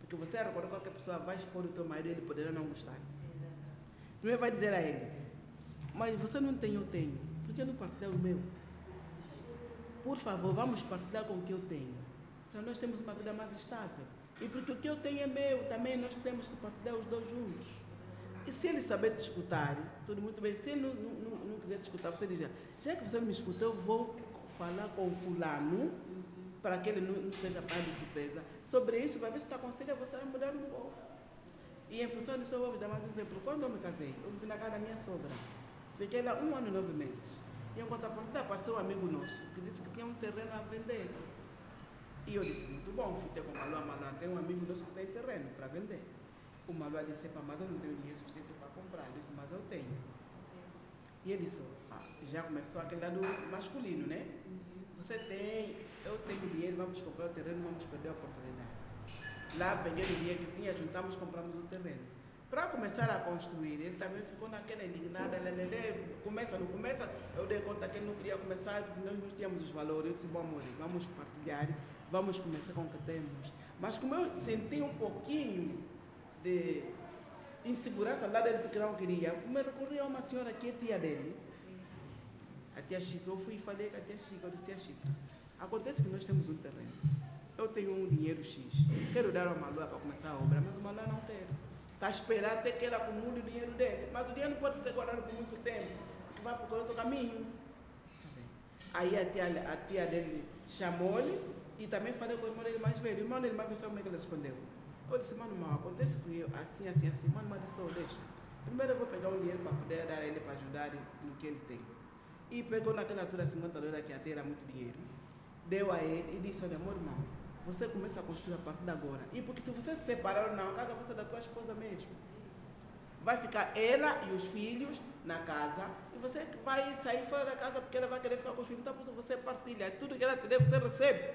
Porque você recorrer a qualquer pessoa, vai expor o teu marido ele poderá não gostar. Primeiro vai dizer a ele, mas você não tem, eu tenho. Por que não partilhar o meu? Por favor, vamos partilhar com o que eu tenho. Para nós termos uma vida mais estável. E porque o que eu tenho é meu, também nós temos que partilhar os dois juntos. E se ele saber disputar, tudo muito bem. Se ele não, não, quiser disputar, você diz, já que você me escutou, eu vou falar com o fulano para que ele não, seja pai de surpresa. Sobre isso, vai ver se está aconselha você vai mudar um pouco. E em função disso, eu vou dar mais um exemplo. Quando eu me casei, eu vivi na casa da minha sogra. Fiquei lá um ano e nove meses. E em contrapartida, apareceu um amigo nosso que disse que tinha um terreno a vender. E eu disse, muito bom, fui ter com o Malu Amalan, tem um amigo nosso que tem terreno para vender. O Malu disse, "Epá, mas eu não tenho dinheiro suficiente para comprar. Eu disse, mas eu tenho. E ele disse, ah, já começou aquele lado masculino, né? Você tem, eu tenho dinheiro, vamos comprar o terreno, vamos perder a oportunidade. Lá peguei o dinheiro que tinha, juntamos, compramos o terreno. Para começar a construir, ele também ficou naquela indignada, ele, ele, ele, começa, não começa, eu dei conta que ele não queria começar, porque nós não tínhamos os valores. Eu disse, bom amor, vamos partilhar, vamos começar com o que temos. Mas como eu senti um pouquinho de insegurança lá dele, porque não queria, me recorri a uma senhora que é tia dele, a tia Chica, eu fui e falei com a tia Chica, eu disse, tia Chica, acontece que nós temos um terreno, eu tenho um dinheiro X, quero dar uma Malua para começar a obra, mas o Malua não tem. Está a esperar até que ele acumule o dinheiro dele, mas o dinheiro não pode ser guardado por muito tempo, porque vai procurar outro caminho. Tá. Aí a tia, a tia dele chamou-lhe e também falei com o irmão dele mais velho. O irmão dele mais velho, sabe como é que ele respondeu? Eu disse, mano, mal, acontece que eu, assim, assim, assim, mano, mas oh, deixa. Primeiro eu vou pegar um dinheiro para poder dar a ele para ajudar no que ele tem. E pegou naquela altura 50 dólares que até era muito dinheiro. Deu a ele e disse, olha, meu irmão, você começa a construir a partir de agora. E porque se você se separar ou não, a casa vai ser da tua esposa mesmo. Vai ficar ela e os filhos na casa e você vai sair fora da casa porque ela vai querer ficar com os filhos. Então você partilha. Tudo que ela te der, você recebe.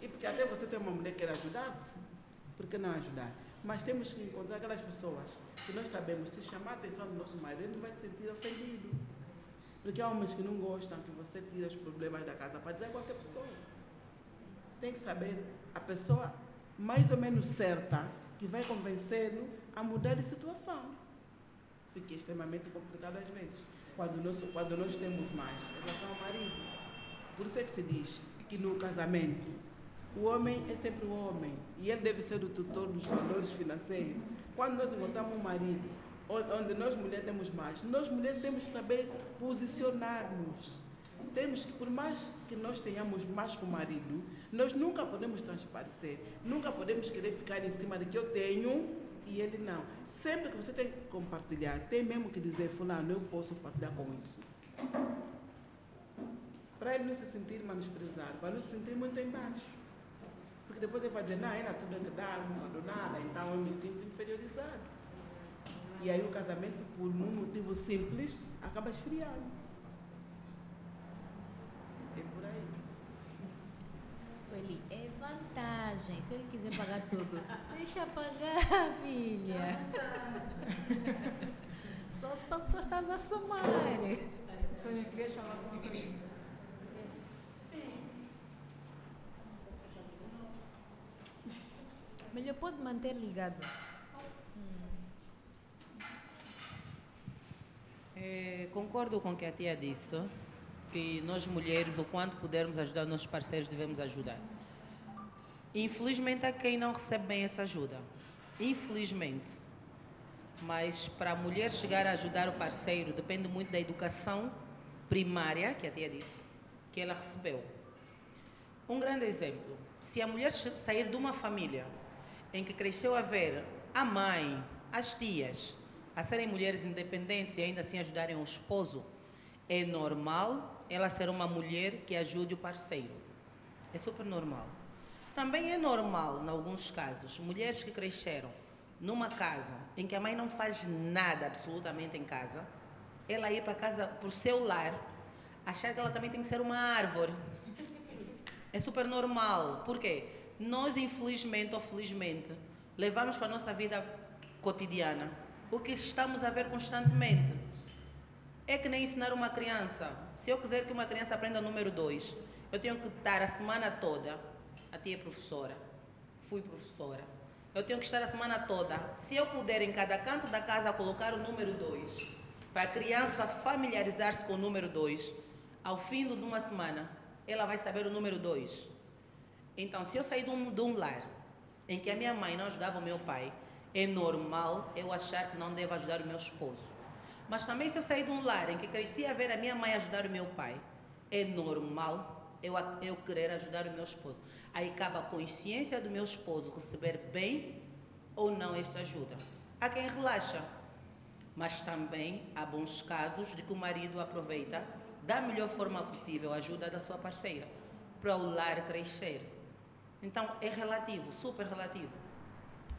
E porque até você tem uma mulher que quer ajudar-te, por que não ajudar? Mas temos que encontrar aquelas pessoas que nós sabemos, se chamar a atenção do nosso marido, ele não vai se sentir ofendido. Porque há homens que não gostam que você tire os problemas da casa para dizer a qualquer pessoa. Tem que saber a pessoa mais ou menos certa que vai convencê-lo a mudar de situação. Porque é extremamente complicado às vezes, quando nós, quando nós temos mais em relação ao marido. Por isso é que se diz que no casamento o homem é sempre o homem e ele deve ser o tutor dos valores financeiros. Quando nós encontramos um marido onde nós mulheres temos mais, nós mulheres temos que saber posicionar-nos. Temos que, por mais que nós tenhamos mais com o marido, nós nunca podemos transparecer, nunca podemos querer ficar em cima de que eu tenho e ele não. Sempre que você tem que compartilhar, tem mesmo que dizer, fulano, eu posso partilhar com isso. Para ele não se sentir menosprezado, para não se sentir muito embaixo. Porque depois ele vai dizer, não, ela tudo que dá, não dou nada, então eu me sinto inferiorizado. E aí o casamento, por um motivo simples, acaba esfriando. É por aí. Sueli, é vantagem. Se ele quiser pagar tudo, deixa pagar, filha. Só, só, só estás a somar. Sônia, queria falar alguma Melhor pode manter ligado. É, concordo com o que a tia disse, que nós mulheres, o quanto pudermos ajudar nossos parceiros, devemos ajudar. Infelizmente, há quem não recebe bem essa ajuda. Infelizmente. Mas para a mulher chegar a ajudar o parceiro, depende muito da educação primária, que a tia disse, que ela recebeu. Um grande exemplo: se a mulher sair de uma família em que cresceu a ver a mãe, as tias, a serem mulheres independentes e ainda assim ajudarem o esposo, é normal ela ser uma mulher que ajude o parceiro. É super normal. Também é normal, em alguns casos, mulheres que cresceram numa casa em que a mãe não faz nada absolutamente em casa, ela ir para casa, o seu lar, achar que ela também tem que ser uma árvore. É super normal. Por quê? Nós, infelizmente ou felizmente, levamos para a nossa vida cotidiana o que estamos a ver constantemente. É que nem ensinar uma criança. Se eu quiser que uma criança aprenda o número 2, eu tenho que estar a semana toda. A tia é professora. Fui professora. Eu tenho que estar a semana toda. Se eu puder, em cada canto da casa, colocar o número 2, para a criança familiarizar-se com o número 2, ao fim de uma semana, ela vai saber o número 2. Então, se eu sair de um, de um lar em que a minha mãe não ajudava o meu pai, é normal eu achar que não devo ajudar o meu esposo. Mas também se eu sair de um lar em que cresci a ver a minha mãe ajudar o meu pai, é normal eu, eu querer ajudar o meu esposo. Aí cabe a consciência do meu esposo receber bem ou não esta ajuda. Há quem relaxa, mas também há bons casos de que o marido aproveita da melhor forma possível a ajuda da sua parceira para o lar crescer. Então é relativo, super relativo.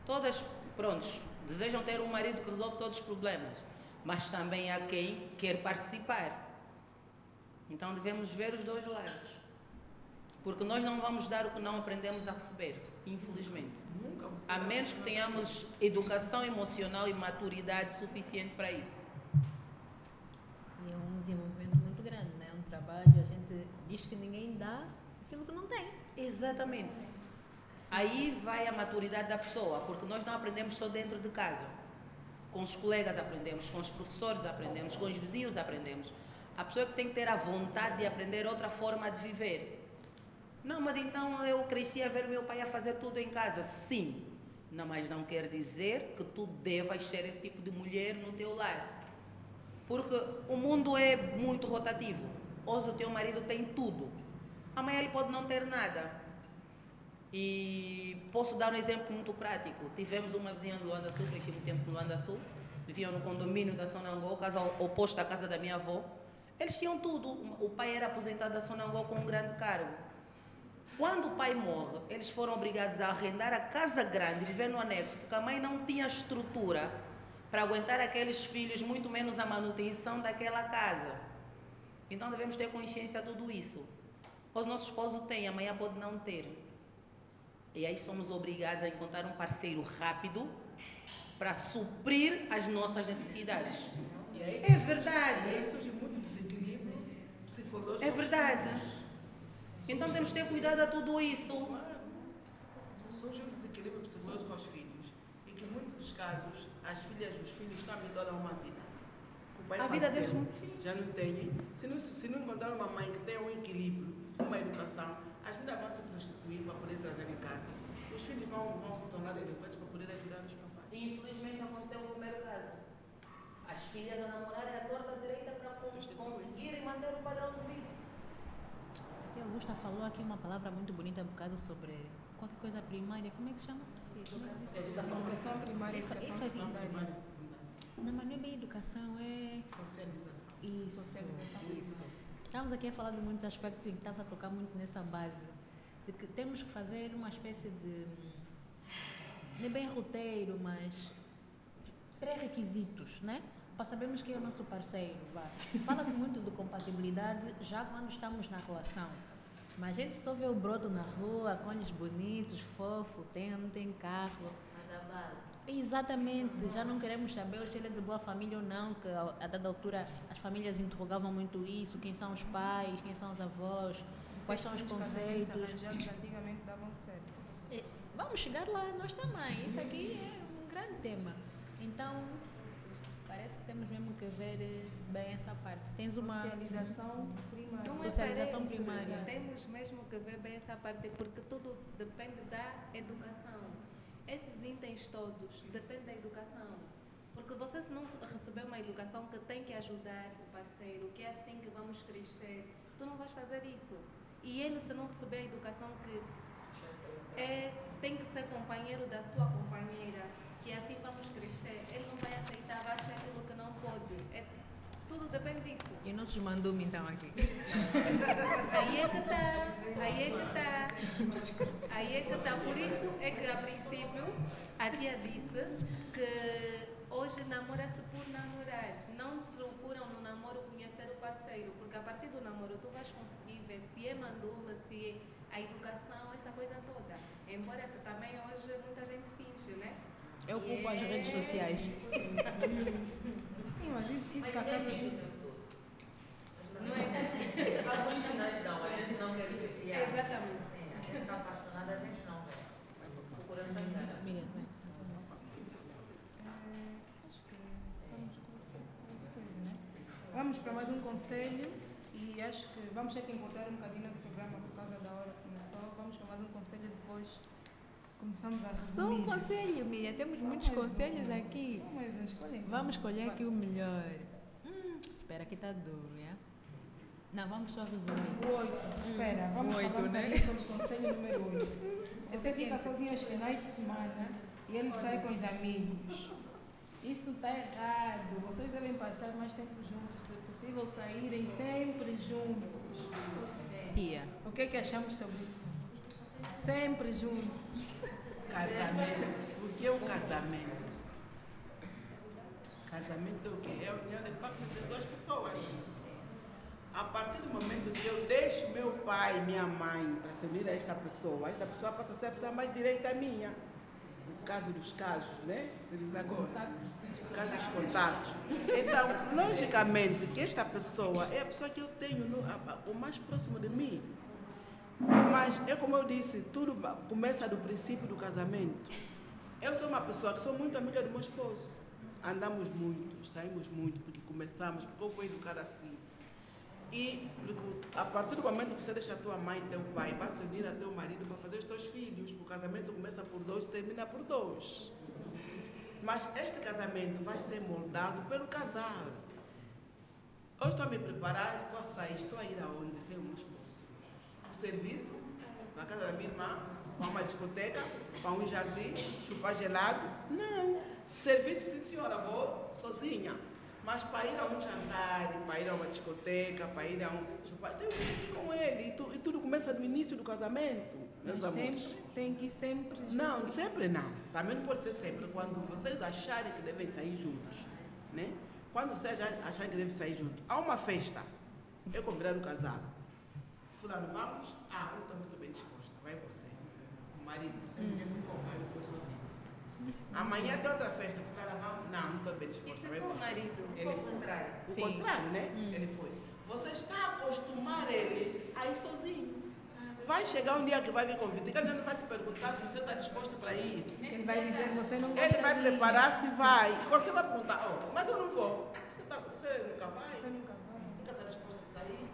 Todas prontos, desejam ter um marido que resolve todos os problemas, mas também há quem quer participar. Então devemos ver os dois lados. Porque nós não vamos dar o que não aprendemos a receber, infelizmente. A menos que tenhamos educação emocional e maturidade suficiente para isso. E é um desenvolvimento muito grande, né? Um trabalho, a gente diz que ninguém dá aquilo que não tem. Exatamente. Aí vai a maturidade da pessoa, porque nós não aprendemos só dentro de casa. Com os colegas aprendemos, com os professores aprendemos, com os vizinhos aprendemos. A pessoa que tem que ter a vontade de aprender outra forma de viver. Não, mas então eu cresci a ver o meu pai a fazer tudo em casa. Sim, não, mas não quer dizer que tu devas ser esse tipo de mulher no teu lar. Porque o mundo é muito rotativo. Hoje o teu marido tem tudo. Amanhã ele pode não ter nada. E posso dar um exemplo muito prático. Tivemos uma vizinha no Luanda Sul, cresci muito tempo no Luanda Sul, viviam no condomínio da Sonangol, casa oposta à casa da minha avó. Eles tinham tudo. O pai era aposentado da Sonangol com um grande cargo. Quando o pai morre, eles foram obrigados a arrendar a casa grande, viver no anexo, porque a mãe não tinha estrutura para aguentar aqueles filhos, muito menos a manutenção daquela casa. Então devemos ter consciência de tudo isso. Os nossos esposos têm, amanhã pode não ter. E aí somos obrigados a encontrar um parceiro rápido para suprir as nossas necessidades. É verdade. e aí surge muito desequilíbrio psicológico. É verdade. Então temos que ter cuidado a tudo isso. Surge um desequilíbrio psicológico aos filhos. E que em muitos casos, as filhas e os filhos estão habituados a uma vida. O pai A vida deles não- já não têm. Se não, se não encontrar uma mãe que tenha um equilíbrio, uma educação, filhas vão se prostituir para poder trazer em casa. Os filhos vão, vão se tornar delinquentes para poder ajudar os papais. E infelizmente aconteceu o primeiro caso. As filhas a namorarem à torta direita para conseguirem manter o padrão de vida. Até Augusta falou aqui uma palavra muito bonita, um bocado sobre qualquer coisa primária. Como é que chama? Educação. Educação primária Isso- educação isso aqui. secundária. Primário e secundário. Não, mas não é bem educação, é Socialização. Isso, Socialização. isso. Estamos aqui a falar de muitos aspectos e está-se a tocar muito nessa base. De que temos que fazer uma espécie de. É bem roteiro, mas. pré-requisitos, né? Para sabermos quem é o nosso parceiro. Fala-se muito de compatibilidade já quando estamos na relação. Mas a gente só vê o broto na rua, cones bonitos, fofo, tem não tem carro. Mas a base. Exatamente, já não queremos saber se ele é de boa família ou não, que a dada altura as famílias interrogavam muito isso, quem são os pais, quem são os avós, quais são os conceitos. antigamente davam certo. Eh, Vamos chegar lá, nós também, isso aqui é um grande tema. Então, parece que temos mesmo que ver eh, bem essa parte. Tens uma... Socialização primária. Não me Socialização parece. primária. Temos mesmo que ver bem essa parte, porque tudo depende da educação. Esses itens todos dependem da educação. Porque você, se não receber uma educação que tem que ajudar o parceiro, que é assim que vamos crescer, tu não vais fazer isso. E ele, se não receber a educação que é, tem que ser companheiro da sua companheira, que assim vamos crescer, ele não vai aceitar, vai achar aquilo que não pode. É, tudo depende disso. E nossos mandume então aqui. Aí é que está, aí é que está, aí é que está. Por isso é que a princípio a tia disse que hoje namora-se por namorar. Não procuram no namoro conhecer o parceiro, porque a partir do namoro tu vais conseguir se é mandume, se é a educação, essa coisa toda. Embora que também hoje muita gente finge, né? Eu culpo as redes sociais. Sim, mas isso, isso que acaba Não é assim? Alguns sinais dão, a gente não quer ver. Exatamente. Sim, a gente está apaixonada, a gente não vê. O coração engana. Tudo, né? Vamos para mais um conselho e acho que vamos ter que encontrar um bocadinho do programa por causa da hora que começou. Vamos mais um conselho e depois começamos a Só um resumir. conselho, Miriam. Temos Só muitos mais um. conselhos aqui. Só mais um, escolhe então. Vamos escolher Vai. aqui o melhor. Hum, espera, aqui está duro, já? Não, vamos só resumir. O oito. Espera, vamos oito, falar né? né? sobre o conselho número 8. Você fica sozinho aos finais de semana e ele sai com os amigos. Isso está errado. Vocês devem passar mais tempo juntos, se possível saírem sempre juntos. Tia. O que é que achamos sobre isso? Sempre juntos. Casamento. O que é o casamento? Casamento é o quê? É a união de facto entre duas pessoas. A partir do momento que eu deixo meu pai e minha mãe para se unir a esta pessoa, esta pessoa passa a ser a pessoa mais direita minha. No caso dos casos, né? Agora. No caso dos contatos. Então, logicamente, que esta pessoa é a pessoa que eu tenho no, a- o mais próximo de mim. Mas é como eu disse, tudo começa do princípio do casamento. Eu sou uma pessoa que sou muito amiga do meu esposo. Andamos muito, saímos muito, porque começamos, porque eu fui educada assim. E a partir do momento que você deixa a tua mãe e teu pai, vai se unir a teu marido para fazer os teus filhos. O casamento começa por dois e termina por dois. Mas este casamento vai ser moldado pelo casal. Eu estou a me preparar, estou a sair, estou a ir aonde? Sem meu esposo o serviço, na casa da minha irmã, para uma discoteca, para um jardim, chupar gelado. Não. Serviço, sim senhora, vou sozinha. Mas para ir a um jantar, para ir a uma discoteca, para ir a um tem que ir com ele. E, tu- e tudo começa no início do casamento. meus Mas amores. sempre, tem que ir sempre. Não, sempre não. Também não pode ser sempre. Quando vocês acharem que devem sair juntos, né? Quando vocês acharem que devem sair juntos, há uma festa. Eu convidar o casal. Fulano, vamos? Ah, eu estou muito bem disposta. Vai você. O marido, você mulher ficou, ele foi sozinho. Amanhã tem outra festa. Fulano, vamos? Não, não estou bem disposta. Isso com o marido. Ele foi. O Sim. contrário, né? Ele foi. Você está a acostumar ele a ir sozinho. Vai chegar um dia que vai vir convite. Ele não vai te perguntar se você está disposta para ir. Ele vai dizer, você não gosta Ele vai preparar se vai. E quando você vai perguntar, oh, mas eu não vou. Você, tá, você nunca vai? Você nunca vai. Nunca está disposta a sair?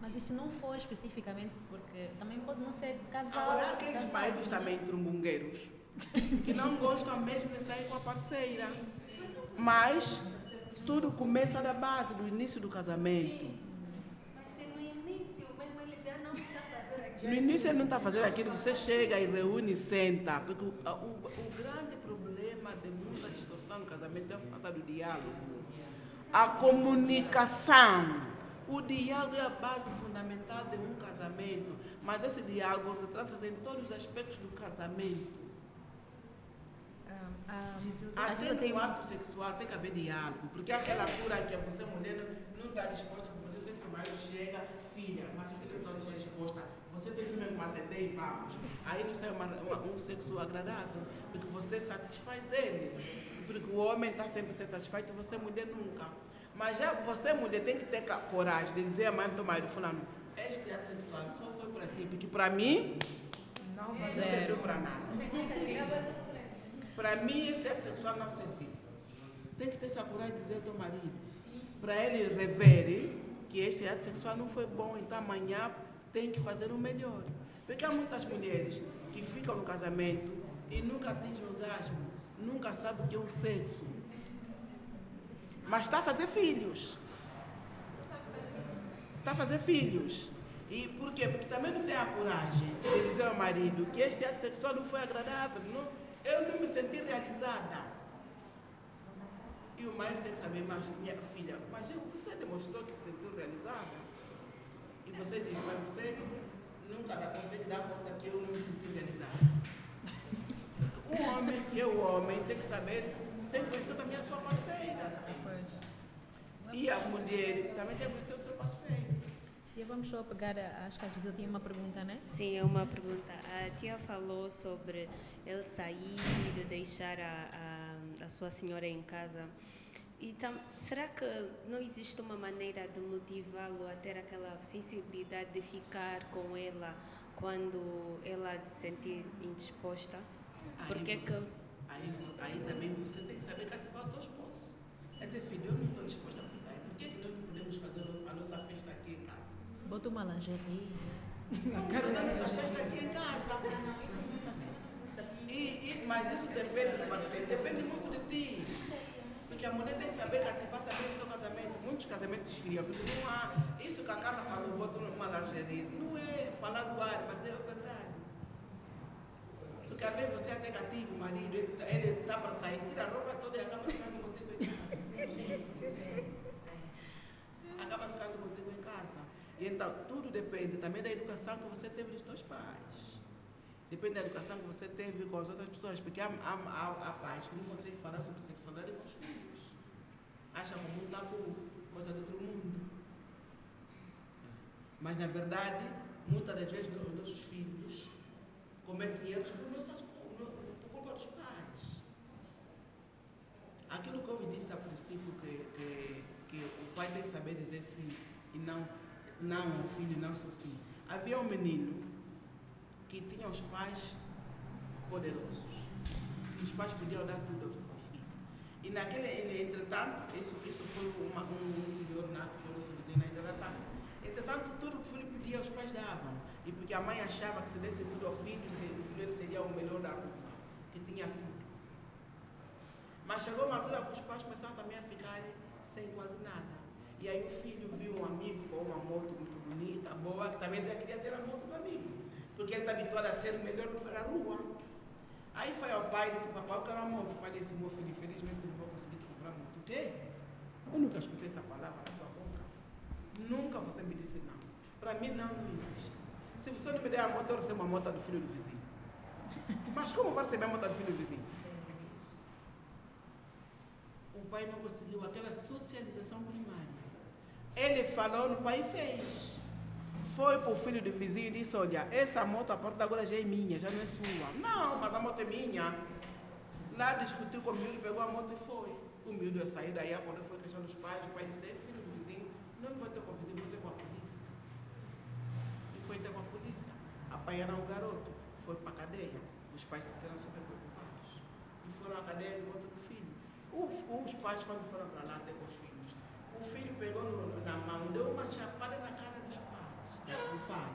Mas e se não for especificamente, porque também pode não ser casal. Agora, aqueles maridos né? também trumbungueiros que não gostam mesmo de sair com a parceira. Mas tudo começa da base, do início do casamento. No início ele não está fazendo aquilo. Você chega e reúne e senta. Porque o, o- o grande problema de muita distorção no casamento é a falta do diálogo. A comunicação. O diálogo é a base fundamental de um casamento. Mas esse diálogo retrata-se em todos os aspectos do casamento. A Até no ato sexual tem que haver diálogo. Porque aquela altura que você, mulher, não- está disposta, porque você, seu marido chega, filha, mas filha não está disposta. Você tem que mesmo atender e vamos. Aí não sai uma, uma- um sexo agradável, porque você satisfaz ele. Porque o homem está sempre satisfeito e você, mulher, nunca. Mas já você, mulher, tem que ter coragem de dizer a mãe do teu marido, fulano, este ato sexual só foi para ti, porque para mim Não não serviu para nada. Para mim, esse ato sexual não serviu. Tem que ter essa coragem de dizer ao teu marido. Para ele rever que esse ato sexual não foi bom, então amanhã tem que fazer o melhor. Porque há muitas mulheres que ficam no casamento e nunca atingem o orgasmo, nunca sabem o que é o sexo. Mas está a fazer filhos. Está a fazer filhos. E por quê? Porque também não tem a coragem de dizer ao marido que este ato sexual não foi agradável. Não, eu não me senti realizada. E o marido tem que saber, mas minha filha, mas você demonstrou que se sentiu realizada? E você diz, mas você nunca dá, consegue dar conta que eu não me senti realizada. O homem, que é o homem, tem que saber, tem que conhecer também a sua parceira. E a mulher também tem que conhecer o seu parceiro. E vamos só pegar, a- acho que a Gisela tinha uma pergunta, né? Sim, é uma pergunta. A tia falou sobre ele sair, deixar a, a, a sua senhora em casa. Então, será que não existe uma maneira de motivá-lo a ter aquela sensibilidade de ficar com ela quando ela se sentir indisposta? Aí Porque você- que Aí, aí também você tem que saber cativar o teu esposo. É dizer, filho, eu não estou disposta a sair. Por que, que nós não podemos fazer a nossa festa? Bota uma lingerie. Vamos fazer a nossa festa aqui em casa. E, e- mas isso depende do parceiro, depende muito de ti. Porque a mulher tem que saber cativar também o seu casamento. Muitos casamentos esfriam, porque não há. Isso que a Carla falou, bota numa lingerie, não é falar do ar, mas é a verdade. Porque às vezes você até cativa o marido, ele está tá para sair, tira a roupa toda e acaba ficando contigo em casa. acaba ficando contigo então, tudo depende também da educação que você teve dos teus pais. Depende da educação que você teve com as outras pessoas. Porque há, há, há, há pais que não conseguem falar sobre sexualidade com os filhos. Acham como um tabu, coisa de outro mundo. Mas, na verdade, muitas das vezes os nossos filhos cometem erros por, nossas, por culpa dos pais. Aquilo que eu disse a princípio, que, que, que o pai tem que saber dizer sim e não, não ao filho, não sim. Havia um menino que tinha os pais poderosos. Os pais podiam dar tudo ao filho. E naquele, entretanto, isso, isso foi uma, um senhor na, que foi nosso vizinho ainda da tarde. Entretanto, tudo que o filho pedia, os pais davam. E porque a mãe achava que se desse tudo ao filho, o filho seria o melhor da rua, que tinha tudo. Mas chegou uma altura que os pais começaram também a ficar sem quase nada. E aí o filho viu um amigo com uma moto muito bonita, boa, que também já queria ter a moto do amigo. Porque ele está habituado a ser o melhor da rua. Aí foi ao pai e disse, papai, eu quero a moto. O pai disse, meu filho, infelizmente não vou conseguir te comprar moto. O quê? Eu nunca escutei essa palavra na tua boca. Nunca você me disse não. Para mim não, não existe. Se você não me der a moto, eu recebo a moto do filho do vizinho. Mas como vai receber a moto do filho do vizinho? O pai não conseguiu aquela socialização primária. Ele falou no pai e fez. Foi para o filho do vizinho e disse, olha, essa moto a porta agora já é minha, já não é sua. Não, mas a moto é minha. Lá discutiu com o miúdo, pegou a moto e foi. O miúdo ia sair daí, quando foi questão dos pais, o pai disse, filho do vizinho, não vou ter com o vizinho, vou ter com a polícia. E foi ter com a polícia. Apanharam o garoto, foi para a cadeia. Os pais se ficaram super preocupados. E foram à cadeia em conta do filho. O- os pais, quando foram para lá ter com os filhos, o filho pegou no- na mão, deu uma chapada na cara dos pais, né, do pai.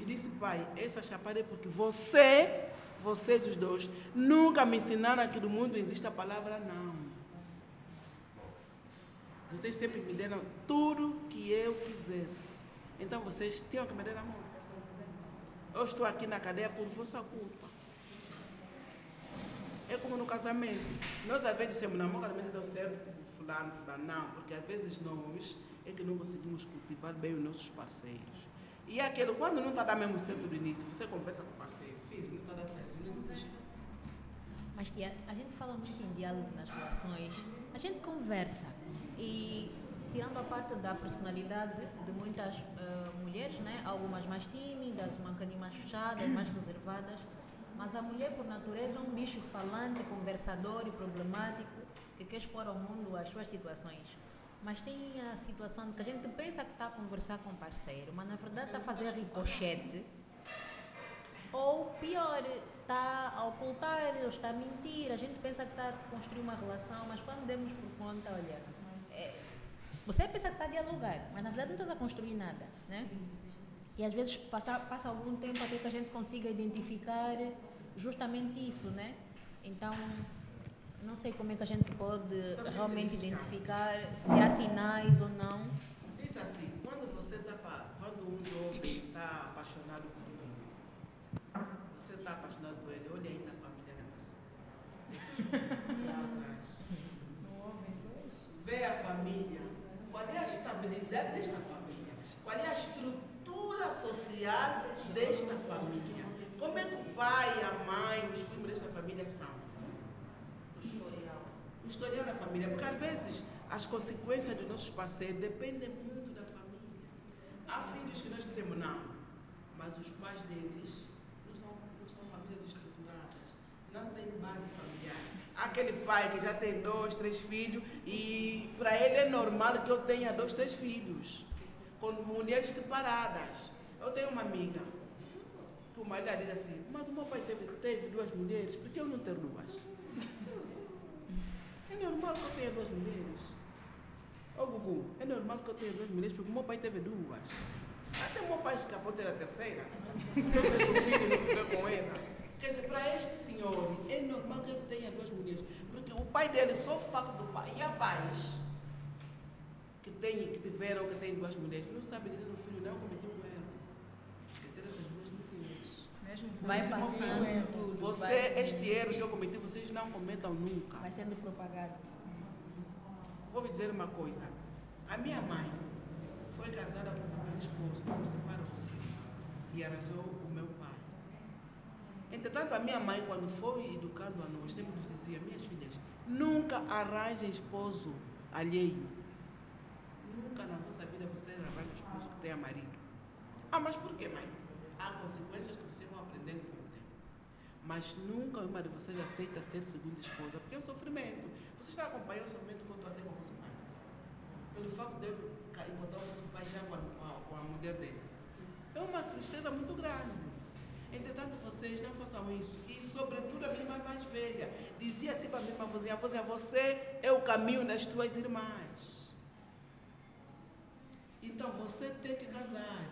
E disse, pai, essa chapada é porque você, vocês os dois, nunca me ensinaram que no mundo existe a palavra não. Vocês sempre me deram tudo que eu quisesse. Então vocês tinham que me dar mão. Eu estou aqui na cadeia por vossa culpa. É como no casamento. Nós às vezes dissemos, meu casamento deu certo, fulano, fulano. Não, porque às vezes nós é que não conseguimos cultivar bem os nossos parceiros. E é aquilo, quando não está dando mesmo certo do início, você conversa com o parceiro, filho, não está dando certo, não insiste. Mas tia, a gente fala muito em diálogo nas relações, a gente conversa e tirando a parte da personalidade de muitas eh, mulheres, né? algumas mais tímidas, um bocadinho mais fechadas, mais reservadas, mas a mulher por natureza é um bicho falante, conversador e problemático que quer expor ao mundo as suas situações. Mas tem a situação de que a gente pensa que está a conversar com o parceiro, mas na verdade está a fazer ricochete ou pior, está a ocultar ou está a mentir. A gente pensa que está a construir uma relação, mas quando demos por conta, olha, é, você pensa que está a dialogar, mas na verdade não está a construir nada, né? E às vezes passa, passa algum tempo até que a gente consiga identificar justamente isso, né? Então, não sei como é que a gente pode Sabe realmente identificar se há sinais ou não. Diz assim, quando você está, quando um jovem está apaixonado por alguém, você está apaixonado por ele, olha aí na família da pessoa. Vê a família, qual é a estabilidade desta família, qual é a estrutura social desta família, como é que o pai, a mãe, os primos desta família são. O historial. O historial da família, porque às vezes as consequências dos nossos parceiros dependem muito da família. Há filhos que nós dizemos não, mas os pais deles não são, não são famílias estruturadas, não têm base familiar. Há aquele pai que já tem dois, três filhos e para ele é normal que eu tenha dois, três filhos, com mulheres separadas. Eu tenho uma amiga que o marido diz assim, mas o meu pai teve, teve duas mulheres, por que eu não tenho duas? É normal que eu tenha duas mulheres. Ô Gugu, é normal que eu tenha duas mulheres porque o meu pai teve duas. Até o meu pai escapou de ter a terceira. Só teve um filho e não viveu com ela. Quer dizer, para este senhor, é normal que ele tenha duas mulheres. Porque o pai dele, só o facto do pai. E há pais que, têm, que tiveram, que têm duas mulheres, não sabem dizer no filho, não cometeu um erro. De ter essas duas mulheres. Mesmo se Vai passando. Você, vai- este erro que eu cometi, vocês não cometam nunca. Vai sendo propagado. Vou lhe dizer uma coisa. A minha mãe foi casada com o primeiro esposo, depois separou-se e arranjou o meu pai. Entretanto, a minha mãe, quando foi educando a nós, sempre nos dizia, minhas filhas, nunca arranjem esposo alheio. Nunca na vossa vida vocês arranjam esposo que tenha marido. Ah, mas por quê, mãe? Há consequências que vocês vão aprendendo com o tempo. Mas nunca uma de vocês aceita ser segunda esposa, porque é um sofrimento. Você está acompanhando o sofrimento que eu estou a ter com o vosso pai. Pelo fato de eu encontrar o vosso pai já com a, com a- com a mulher dele. É uma tristeza muito grande. Entretanto, vocês não façam isso. E, sobretudo, a minha irmã mais velha dizia assim para a minha irmã vozinha: vozinha, você é o caminho das tuas irmãs. Então, você tem que casar.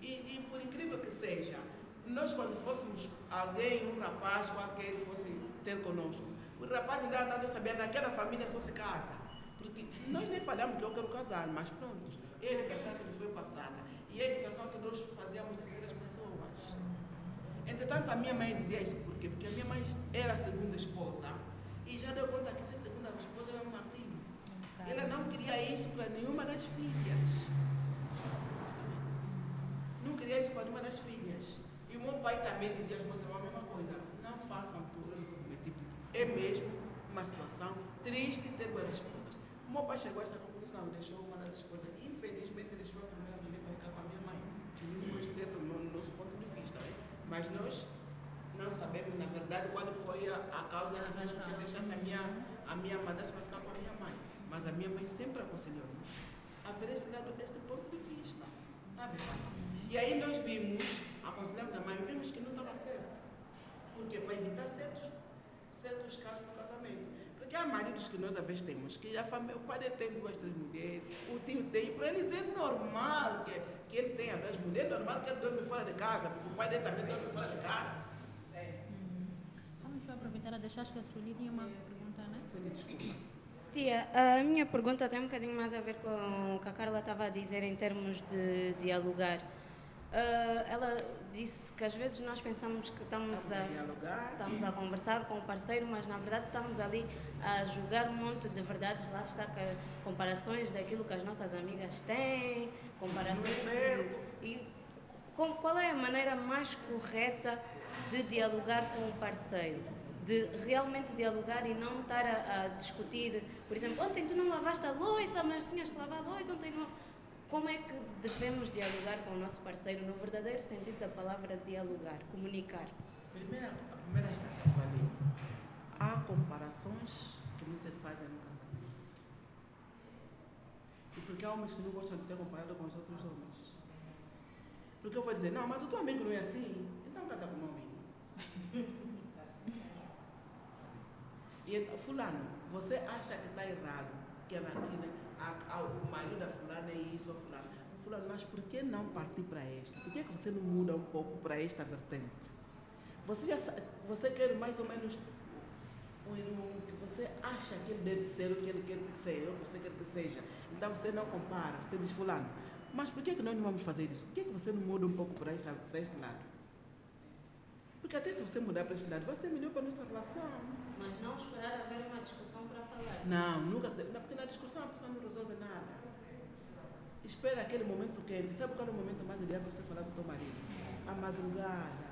E, e por incrível que seja, nós quando fôssemos alguém, um rapaz qualquer fosse ter conosco, o rapaz ainda estava a saber daquela família só se casa. Porque nós nem falamos que eu quero casar, mas pronto, é a educação que nos foi passada. E é a educação que nós fazíamos servir as pessoas. Entretanto, a minha mãe dizia isso por quê? Porque a minha mãe era a segunda esposa e já deu conta que ser segunda esposa era um martírio. Ela não queria isso para nenhuma das filhas. Não queria isso para nenhuma das filhas. Meu pai também dizia aos meus irmãos a mesma coisa. Não façam tudo, eu não vou é mesmo uma situação triste ter duas esposas. O meu pai chegou a esta conclusão, deixou uma das esposas. Infelizmente, deixou a primeira mulher para ficar com a minha mãe. Não foi certo no no nosso ponto de vista. né? Mas nós não sabemos, na verdade, qual foi a, a causa que fez com que deixasse a minha, a minha madrasta para ficar com a minha mãe. Mas a minha mãe sempre aconselhou-nos a ver este lado deste ponto de vista. Pai? E aí nós vimos, aconselhamos a mãe, vimos que não estava certo. Porque para evitar certos, certos casos no casamento. Porque há maridos que nós às vezes temos, que a família, o pai dele tem duas, três mulheres, o tio tem, para eles é normal que, que ele tenha duas mulheres, é normal que ele dorme fora de casa, porque o pai dele também dorme fora de casa. Vamos aproveitar a deixar, acho que a Sueli tinha uma pergunta, né? Sueli, desculpa. Tia, a minha pergunta tem um bocadinho mais a ver com o que a Carla estava a dizer em termos de dialogar. Ah, ela disse que às vezes nós pensamos que estamos Estamos a estamos a conversar com o parceiro, mas na verdade estamos ali a julgar um monte de verdades. Lá está com comparações daquilo que as nossas amigas têm, comparações. de- e com- qual é a maneira mais correta de dialogar com o parceiro? De realmente dialogar e não estar a, a discutir, por exemplo, ontem tu não lavaste a louça, mas tinhas que lavar a louça, ontem não. Como é que devemos dialogar com o nosso parceiro no verdadeiro sentido da palavra dialogar, comunicar? Primeira, a primeira instância, Sueli, há comparações que não se fazem no casamento. E porque há homens que não gostam de ser comparados com os outros homens. Porque eu vou dizer, não, mas o teu amigo não é assim, então casa com o meu amigo. E então, fulano, você acha que está errado, que aqui, né, a, a, o marido da fulana é isso, ou fulano. Fulano, mas por que não partir para esta? Por que, que você não muda um pouco para esta vertente? Você já sabe, você quer mais ou menos o, o que você acha que ele deve ser, o que ele quer que seja, ou que você quer que seja. Então você não compara, você diz fulano, mas por que, que nós não vamos fazer isso? Por que, que você não muda um pouco para, esta, para este lado? Porque até se você mudar para este lado, vai ser melhor para a nossa relação. Mas não esperar haver uma discussão. Não, nunca se deve. Porque na discussão a pessoa não resolve nada. Espera aquele momento quente. Sabe qual é o momento mais ideal para você falar com o teu marido? A madrugada.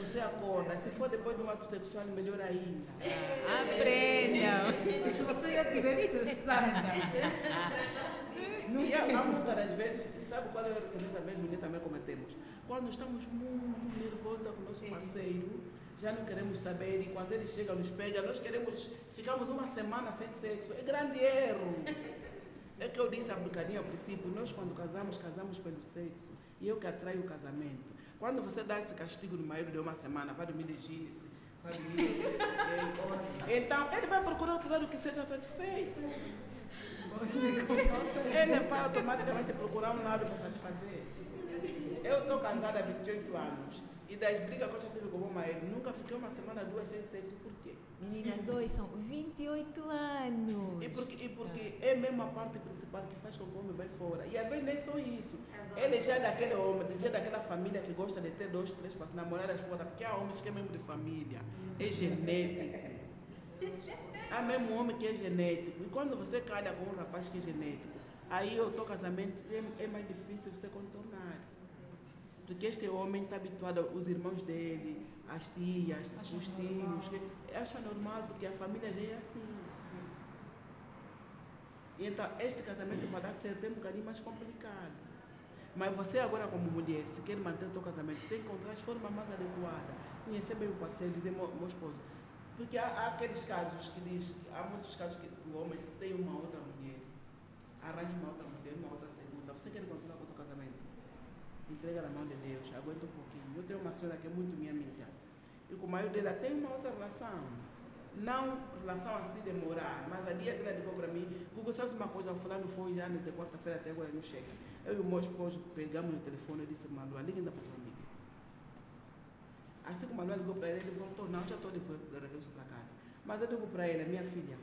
Você acorda. Se for depois de um ato sexual, melhor ainda. Aprendam! E se você já estiver estressada? Não, e há muitas das vezes, sabe qual é o erro que nós, mulheres também cometemos? Quando estamos muito nervosas com o nosso parceiro, já não queremos saber, e quando ele chega, nos pega, nós queremos, ficamos uma semana sem sexo. É grande erro. É que eu disse a bocadinho ao princípio, nós quando casamos, casamos pelo sexo. E eu que atraio o casamento. Quando você dá esse castigo no marido de uma semana, vai dormir de jeans, vai dormir de Então, ele vai procurar outro lado que seja satisfeito. Ele vai automaticamente procurar um lado para satisfazer. Eu estou casada há 28 anos. E das brigas que eu já tive com o meu marido, nunca fiquei uma semana, duas sem sexo. Por quê? Meninas, hoje são 28 anos. E porque, e porque é mesmo a parte principal que faz com que o homem vai fora. E às vezes nem só isso. Ele já é daquele homem, já é daquela família que gosta de ter dois, três para namoradas fora. Porque há homens que é mesmo de família. É genético. Há mesmo homem que é genético. E quando você calha com um rapaz que é genético, aí o teu casamento é, é mais difícil você contornar. Porque este homem está habituado aos irmãos dele, às tias, os tios. Acha normal, porque a família já é assim. E então, este casamento para dar certo é um bocadinho mais complicado. Mas você agora como mulher, se quer manter o teu casamento, tem que encontrar as formas mais adequadas. Conhecer bem o parceiro, dizer, meu, meu esposo. Porque há, há aqueles casos que diz, há muitos casos que o homem tem uma outra mulher, arranja uma outra mulher, uma outra segunda. Você quer continuar com o teu casamento? Entrega na mão de Deus, aguenta um pouquinho. Eu tenho uma senhora que é muito minha amiga. E com o marido dela tem uma outra relação. Não relação assim de morar, mas há dias ela ligou para mim, Google, sabes uma coisa, o fulano foi já de quarta-feira até agora não chega. Eu e o meu esposo pegamos no telefone e disse, Manuel, liga ainda para o teu amigo. Assim que o Manuel ligou para ele, ele voltou, não, já estou de regresso para casa. Mas eu digo para ele, minha filha,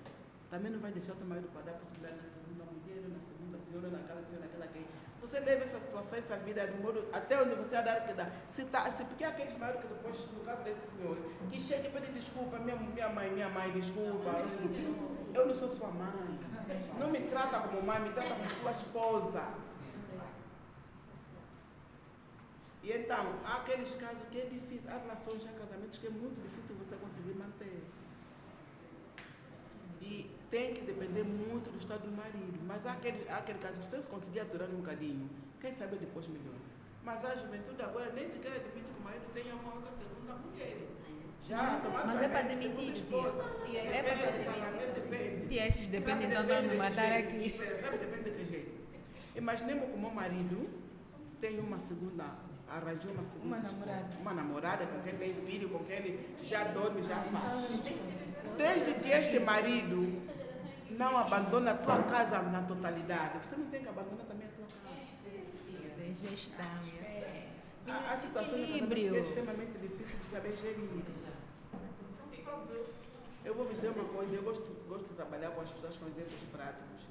também não vai deixar o teu marido para dar possibilidade na segunda mulher, na segunda senhora, naquela senhora, aquela que Você leva essa situação, essa vida no modo, até onde você dar que dar. Se tá, se, porque aqueles maridos que depois, no caso desse senhor, que chega e pede desculpa, minha, minha mãe, minha mãe, desculpa. Eu não sou sua mãe. Não me trata como mãe, me trata como tua esposa. E então, há aqueles casos que é difícil, há relações, há casamentos que é muito difícil você conseguir manter. E tem que depender muito do estado do marido. Mas há aquele, há aquele caso, se você conseguir aturar um bocadinho, quem sabe depois melhor. Mas a juventude agora nem sequer admite que o marido tenha uma outra segunda mulher. Já, Mas é para demitir, esposa. tia. É para demitir. Tia, esses dependem, então Sabe, não me matar aqui. Espera, Sabe, depende de que jeito. Imaginemos que o meu marido tem uma segunda, arranjou uma segunda Uma esposa, namorada. Uma namorada com quem tem filho, com quem ele já dorme, já faz. Desde que este marido não abandona a tua casa na totalidade, você não tem que abandonar também a tua casa. Tem gestão. é. Há, situações que é extremamente difícil de saber gerir. Eu vou dizer uma coisa, eu gosto, gosto de trabalhar com as pessoas com exemplos práticos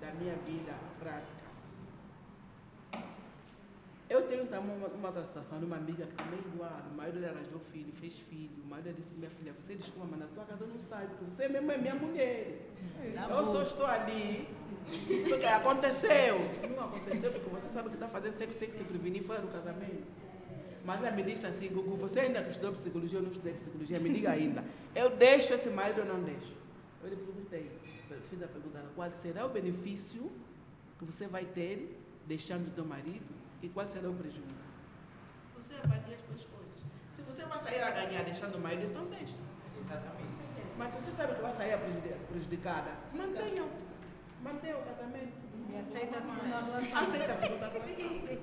da minha vida prática. Eu tenho também uma, uma outra situação de uma amiga que também é igual. O marido dela arranjou filho, fez filho. O marido disse, minha filha, você desculpa, mas na tua casa eu não sai, porque você mesmo é minha mulher. Tá eu só estou ali porque aconteceu. Não aconteceu porque você sabe que está fazendo sexo, tem que se prevenir fora do casamento. Mas ela me disse assim, Gugu, você ainda estudou psicologia ou não estudei psicologia, me diga ainda. Eu deixo esse marido ou não deixo? Eu lhe perguntei, fiz a pergunta, qual será o benefício que você vai ter deixando o teu marido e qual será o prejuízo? Você avalia as duas coisas. Se você vai sair a ganhar deixando o marido, então deixa. Exatamente. Mas se você sabe que vai sair prejudicada, mantenha. Mantenha o casamento. E aceita a segunda relação. Aceita a segunda relação.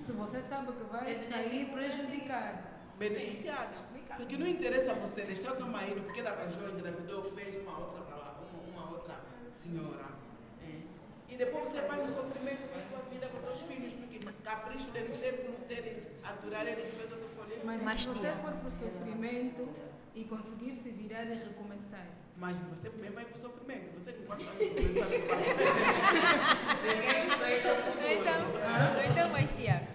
Se você sabe que vai sair prejudicada. Beneficiada. Porque não interessa você deixar o teu marido porque ele arranjou, engravidou, fez uma outra, uma, uma outra senhora. É. E depois você vai no sofrimento com a tua vida, com os teus filhos, porque capricho de não ter, não ter aturar ele que fez outro folheto. Mas, Mas, se você tia. for para o sofrimento e conseguir se virar e recomeçar. Mas você também vai pro sofrimento. Você não pode fazer sofrimento. Ninguém o futuro. Então, então, mas tia,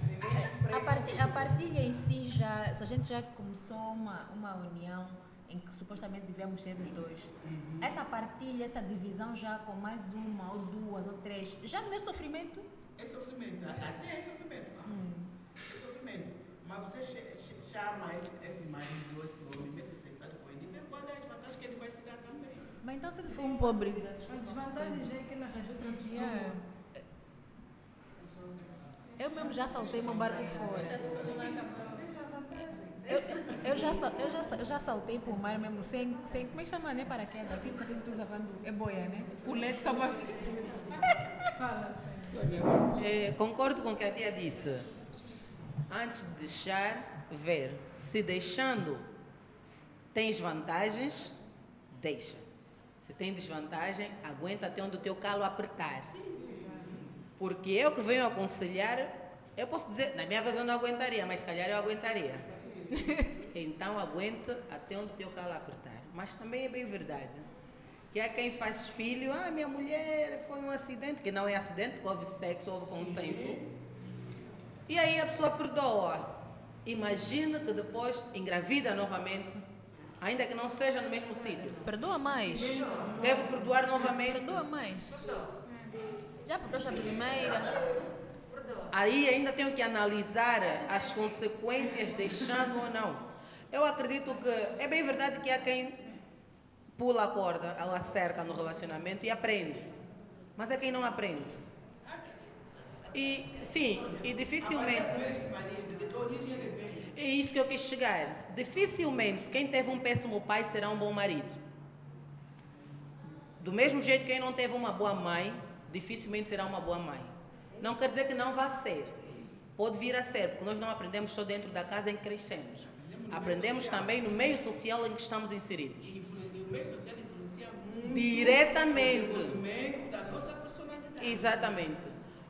a, a partilha em si já, se a gente já começou uma, uma união em que supostamente devemos ser os dois, essa partilha, essa divisão já com mais uma ou duas ou três, já não é sofrimento? É sofrimento. Até é sofrimento, cara. Hum. É sofrimento. Mas você ch- ch- chama esse, esse marido, esse homem, mete sentado com ele e vê qual é as vantagens que ele vai te dar também. Mas então se ele for um pobre? A desvantagem já é que ele arranjou outra pessoa. Yeah. Eu mesmo já saltei meu barco fora. Eu, eu, já, eu, já, já saltei por mar mesmo, sem, sem como é que chama, né? Paraquedas, aquilo que a gente usa quando é boia, né? Colete só para Fala, Sérgio. É, concordo com o que a tia disse. Antes de deixar, ver. Se deixando tens vantagens, deixa. Se tem desvantagem, aguenta até onde o teu calo apertar. Porque eu que venho aconselhar, eu posso dizer, na minha vez eu não aguentaria, mas se calhar eu aguentaria. Então aguenta até onde o teu calo apertar. Mas também é bem verdade. Que há quem faz filho, ah, minha mulher foi um acidente, que não é acidente, porque houve sexo, houve consenso. E aí a pessoa perdoa. Imagina que depois engravida novamente, ainda que não seja no mesmo sítio. Perdoa mais. Deve perdoar novamente. Perdoa mais. Já perdoaste a primeira? Aí ainda tenho que analisar as consequências deixando ou não. Eu acredito que é bem verdade que há quem pula a corda, a cerca no relacionamento e aprende. Mas é quem não aprende. E sim, e dificilmente. É isso que eu quis chegar. Dificilmente quem teve um péssimo pai será um bom marido. Do mesmo jeito que quem não teve uma boa mãe, dificilmente será uma boa mãe. Não quer dizer que não vá ser. Pode vir a ser, porque nós não aprendemos só dentro da casa em que crescemos. Aprendemos também no meio social em que estamos inseridos. E influ- e o meio social influencia muito Diretamente. o desenvolvimento da nossa personalidade. Exatamente.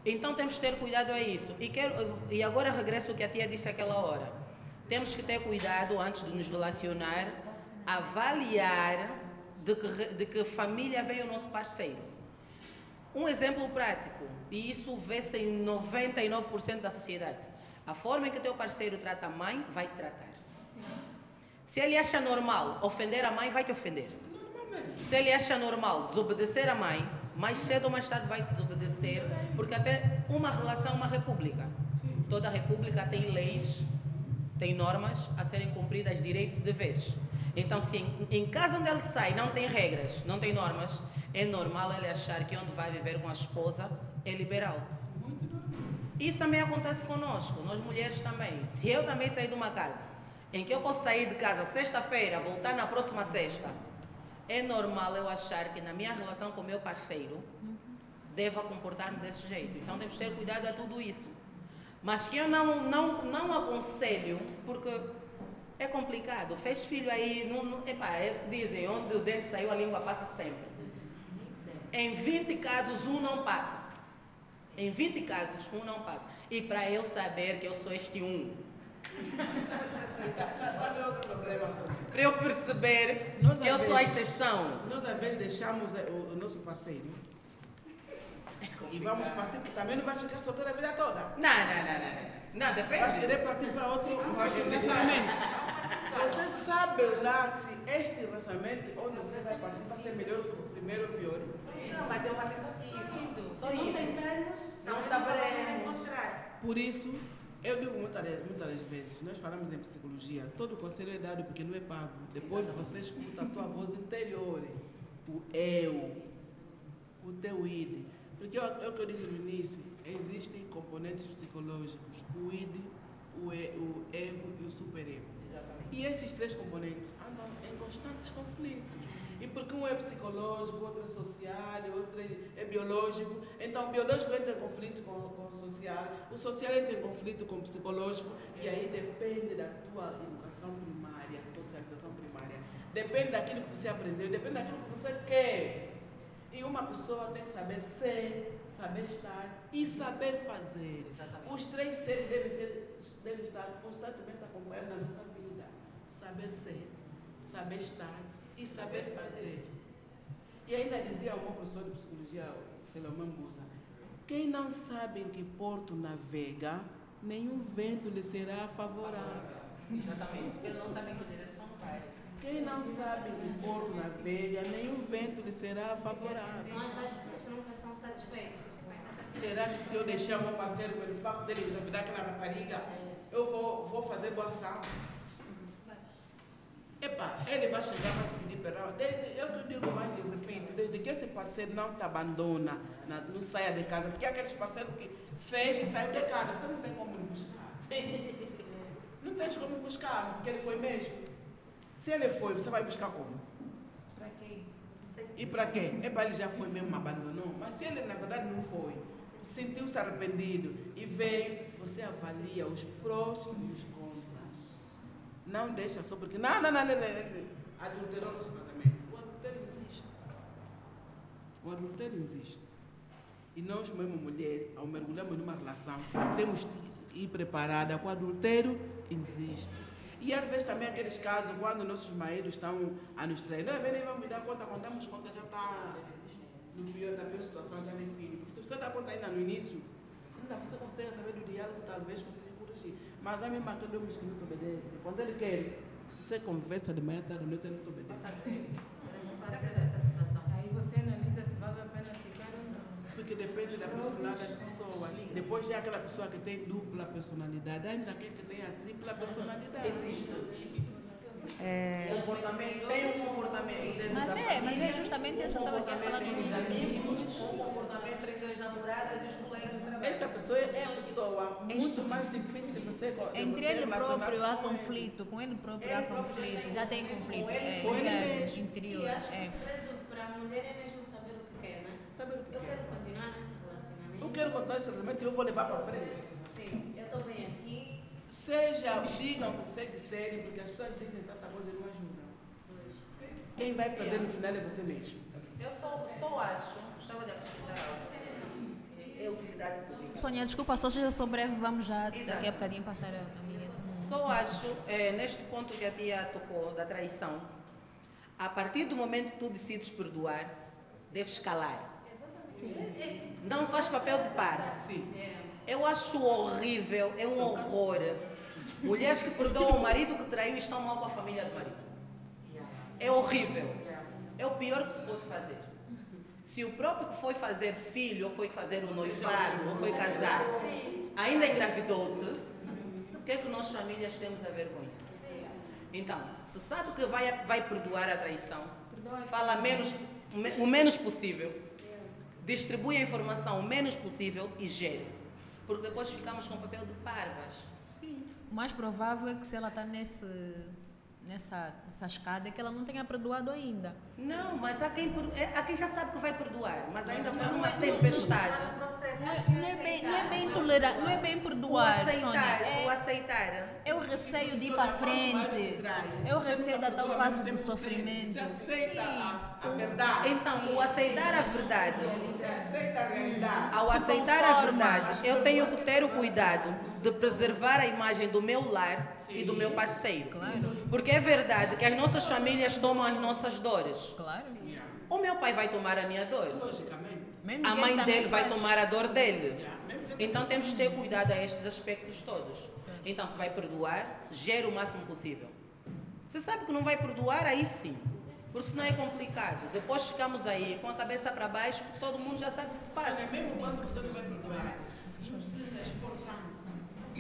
Então temos que ter cuidado a isso. E, quero, e agora regresso ao que a tia disse aquela hora. Temos que ter cuidado antes de nos relacionar, avaliar de que, de que família vem o nosso parceiro. Um exemplo prático, e isso vê-se em 99% da sociedade. A forma em que o teu parceiro trata a mãe, vai te tratar. Se ele acha normal ofender a mãe, vai te ofender. Se ele acha normal desobedecer a mãe, mais cedo ou mais tarde vai desobedecer, porque até uma relação é uma república. Toda república tem leis, tem normas a serem cumpridas, direitos e deveres. Então, se em, em casa onde ele sai não tem regras, não tem normas, é normal ele achar que onde vai viver com a esposa é liberal. Isso também acontece conosco, nós mulheres também. Se eu também sair de uma casa, em que eu posso sair de casa sexta-feira, voltar na próxima sexta, é normal eu achar que na minha relação com o meu parceiro deva comportar-me desse jeito. Então temos que ter cuidado a tudo isso. Mas que eu não, não, não aconselho, porque é complicado. Fez filho aí, não, não, é, dizem, onde o dente saiu, a língua passa sempre. Em 20 casos, um não passa. Em 20 casos, um não passa. E para eu saber que eu sou este um, sabe é outro problema, para eu perceber Nós, que eu às sou a exceção. Nós, às vezes, deixamos eh, o, o nosso parceiro e vamos partir, porque também não vais ficar solteira a vida toda. Não, não, não, não. não. Vais depende. querer partir para outro, outro relacionamento. Você sabe lá se este relacionamento onde você vai partir vai ser melhor que o primeiro ou pior? Não, mas é uma tentativa. Só Se não tentarmos, Não também saberemos. Por isso, eu digo muitas, muitas das vezes, nós falamos em psicologia, todo conselho é dado porque não é pago. Depois você escuta a tua voz interior, o eu, o teu id. Porque é o que eu disse no início, existem componentes psicológicos, o id, o, e, o ego e o superego. Exatamente. E esses três componentes andam em constantes conflitos. E porque um é psicológico, outro é social, outro é, é biológico. Então, o biológico entra em conflito com, com o social, o social entra em conflito com o psicológico, e aí depende da tua educação primária, socialização primária. Depende daquilo que você aprendeu, depende daquilo que você quer. E uma pessoa tem que saber ser, saber estar e saber fazer. Exatamente. Os três seres devem, ser, devem estar constantemente acompanhados na nossa vida. Saber ser, saber estar e saber fazer. E ainda dizia uma professora de psicologia, Filomã Busa, quem não sabe em que porto navega, nenhum vento lhe será favorável. Exatamente. Porque ele não sabe em que direção vai. Quem não sabe em que porto navega, nenhum vento lhe será favorável. São as tais pessoas que nunca estão satisfeitas. Será que se eu deixar meu parceiro pelo facto dele engravidar aquela rapariga, eu vou, vou fazer boa ação? Epa, ele vai chegar para te pedir perdão. Desde, eu te digo mais e repito, desde que esse parceiro não te abandona, na- não saia de casa, porque aqueles parceiros que fez e saiu de casa, você não tem como lhe buscar. Não tens como buscar, porque ele foi mesmo. Se ele foi, você vai buscar como? Para quê? E para quê? É para ele já foi mesmo, abandonou. Mas se ele na verdade não foi, sentiu-se arrependido e veio, você avalia os prós e os contras. Não deixa só porque, não, não, não, não, não, adulterou nosso casamento. O adultério existe. O adultério existe. E nós, mesmo mulher, ao mergulharmos numa relação, temos que ir preparada. O adultério existe. E às vezes também aqueles casos, quando nossos maridos estão a nos trair, não, nem vamos me dar conta, quando damos conta já está no pior, na pior situação, já nem filho. Porque se você dá conta ainda no início, ainda você consegue, através do diálogo, talvez consiga. Mas a mesma aquele homem que não te obedece. Quando ele quer, você conversa de manhã, tarde, noite, ele não te obedece. Aí você analisa se vale a pena ficar ou não. Porque depende da personalidade das pessoas. Depois tem aquela pessoa que tem dupla personalidade, ainda aquele que tem a tripla personalidade. Existe. É, Comportamento, tem um comportamento dentro Mas da é, mas família, é justamente um isso que eu estava aqui a falar entre os amigos, um comportamento entre as namoradas e os colegas de trabalho. Esta pessoa é a pessoa muito mais difícil de você Entre você ele próprio há conflito, com ele próprio Ele há conflito, tem já tem conflito com ele, é, com ele interno, mesmo. interior. E acho que é. o segredo para a mulher é mesmo saber o que quer, né? Sabe o que Eu é? quero continuar neste relacionamento. Eu quero contar esse relacionamento e eu vou levar para frente. Sim, eu estou bem aqui. Seja, digam o que vocês disserem, porque as pessoas dizem tanta coisa e não ajudam. Quem vai perder no final é você mesmo. Eu só, só acho, gostava de acrescentar algo, é, é utilidade pública. Sônia, desculpa, só seja só breve, vamos já Exato. daqui a bocadinho passar a, a minha. Só acho, é, neste ponto que a tia tocou, da traição, a partir do momento que tu decides perdoar, deves calar. Não faz papel de par. Sim. Eu acho horrível, é um horror. Mulheres que perdoam o marido que traiu e estão mal com a família do marido. É horrível. É o pior que se pode fazer. Se o próprio que foi fazer filho, ou foi fazer o noivado, ou foi casar, ainda engravidou-te, o que é que nós famílias temos a ver com isso? Então, se sabe que vai, vai perdoar a traição, fala menos, o menos possível, distribui a informação o menos possível e gere. Porque depois ficamos com papel de parvas. O mais provável é que se ela está nesse, nessa, nessa escada é que ela não tenha perdoado ainda. Não, mas há quem, é- há quem já sabe que vai perdoar, mas ainda faz uma tempestade. Não é, não é bem, não é bem tolerar, não é bem O perdoar, aceitar, Sônia. o É, aceitar. é o receio de ir para o marido frente. É o receio da tal fase do 100%. sofrimento. Você aceita a, a verdade. Então, o aceitar a verdade, Você aceita a realidade. ao aceitar a verdade, eu tenho que ter o cuidado de preservar a imagem do meu lar e do meu parceiro. Claro, Porque é verdade que as nossas famílias tomam as nossas dores. claro. Yeah. O meu pai vai tomar a minha dor. Logicamente. A mãe dele vai faz. tomar a dor dele. Yeah. Então temos que ter cuidado a estes aspectos todos. Então, se vai perdoar, gere o máximo possível. Se sabe que não vai perdoar, aí sim. Porque senão é complicado. Depois ficamos aí com a cabeça para baixo, porque todo mundo já sabe o que se passa. Olha, mesmo quando você não vai perdoar, não precisa expor tanto.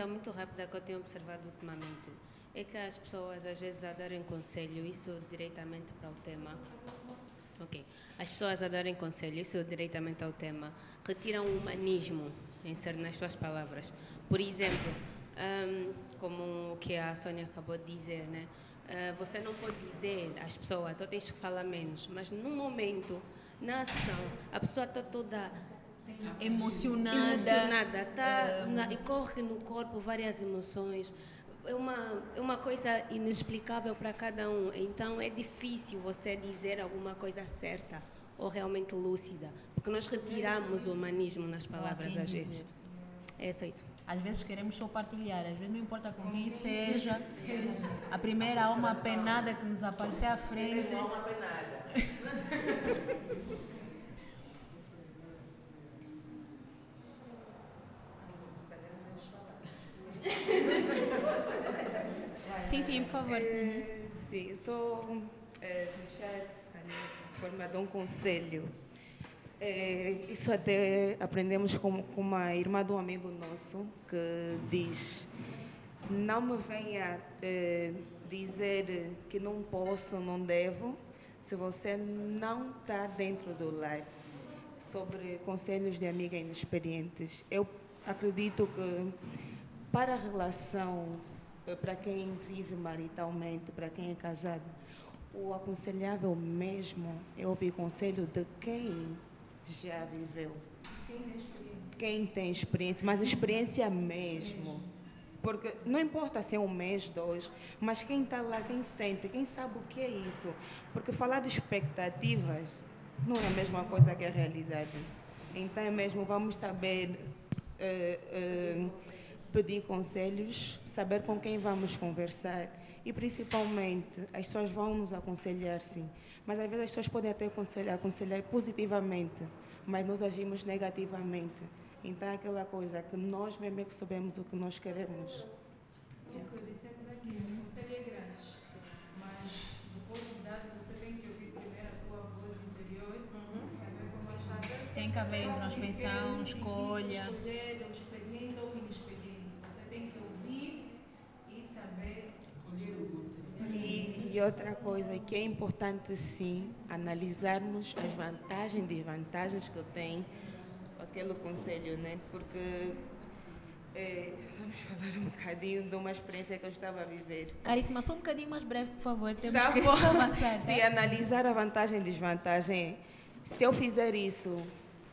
coisa muito rápida que eu tenho observado ultimamente é que as pessoas às vezes a darem conselho, isso diretamente para o tema. Ok. As pessoas a darem conselho, isso diretamente ao tema, retiram o humanismo em ser nas suas palavras. Por exemplo, hum, como o que a Sônia acabou de dizer, né? Ah, você não pode dizer às pessoas, ou tens que falar menos, mas no momento, na ação, a pessoa está toda Emocionada. emocionada, tá na- e corre no corpo várias emoções. É uma, é uma coisa inexplicável para cada um. Então é difícil você dizer alguma coisa certa ou realmente lúcida, porque nós retiramos o humanismo nas palavras quem às vezes. É só isso. Às vezes queremos só partilhar, às vezes não importa com quem seja. A primeira alma penada que nos aparecer à frente. Penada. Sim, sim, por favor. É, sim, só é, se calhar, forma de um conselho. É, isso até aprendemos com, com uma irmã de um amigo nosso que diz: Não me venha é, dizer que não posso, não devo, se você não está dentro do lar. Sobre conselhos de amigas inexperientes. Eu acredito que para a relação, para quem vive maritalmente, para quem é casado, o aconselhável mesmo é ouvir conselho de quem já viveu. Quem tem experiência, mas experiência mesmo. Porque não importa se é um mês, dois, mas quem está lá, quem sente, quem sabe o que é isso. Porque falar de expectativas não é a mesma coisa que a realidade. Então é mesmo, vamos saber eh, eh, pedir conselhos, saber com quem vamos conversar e principalmente as pessoas vão nos aconselhar sim, mas às vezes as pessoas podem até aconselhar, aconselhar positivamente, mas nós agimos negativamente. Então é aquela coisa que nós mesmo é que sabemos o que nós queremos. O que dissemos aqui, o conselho é grande, mas depois de você tem que ouvir primeiro a tua voz interior, saber como fazer. Tem que haver introspeção, Porque é escolha. escolher o experiente ou o inexperiente. Você tem que ouvir e saber. Colher o útero. E, e outra coisa que é importante sim analisarmos as vantagens e desvantagens que tem aquele conselho, né? Porque é, vamos falar um bocadinho de uma experiência que eu estava a viver. Caríssima, só um bocadinho mais breve, por favor. Temos Tá que bom. avançar. Se tá? analisar a vantagem e desvantagem, se eu fizer isso,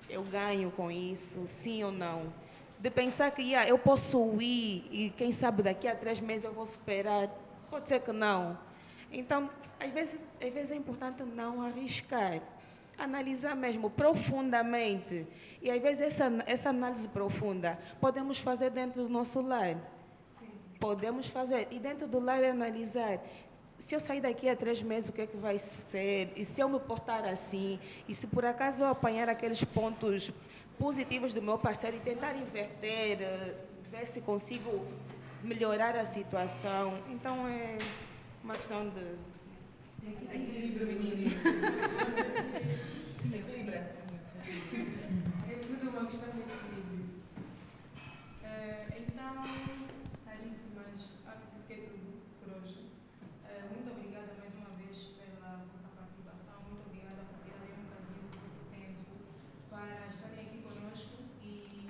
eu ganho com isso, sim ou não? De pensar que yeah, eu posso ir e quem sabe daqui a três meses eu vou superar, pode ser que não. Então, às vezes, às vezes é importante não arriscar, analisar mesmo profundamente. E às vezes essa, essa análise profunda podemos fazer dentro do nosso lar. Podemos fazer. E dentro do lar é analisar. Se eu sair daqui a três meses, o que é que vai ser? E se eu me portar assim? E se por acaso eu apanhar aqueles pontos positivos do meu parceiro e tentar inverter, eh, ver se consigo melhorar a situação. Então é uma questão de Equilíbrio feminino. É tudo uma questão de equilíbrio. Eh, então, caríssimas, acho que é tudo por hoje. Eh, muito obrigada mais uma vez pela vossa participação. Muito obrigada por tirarem um bocadinho do vosso tempo para estarem aqui conosco e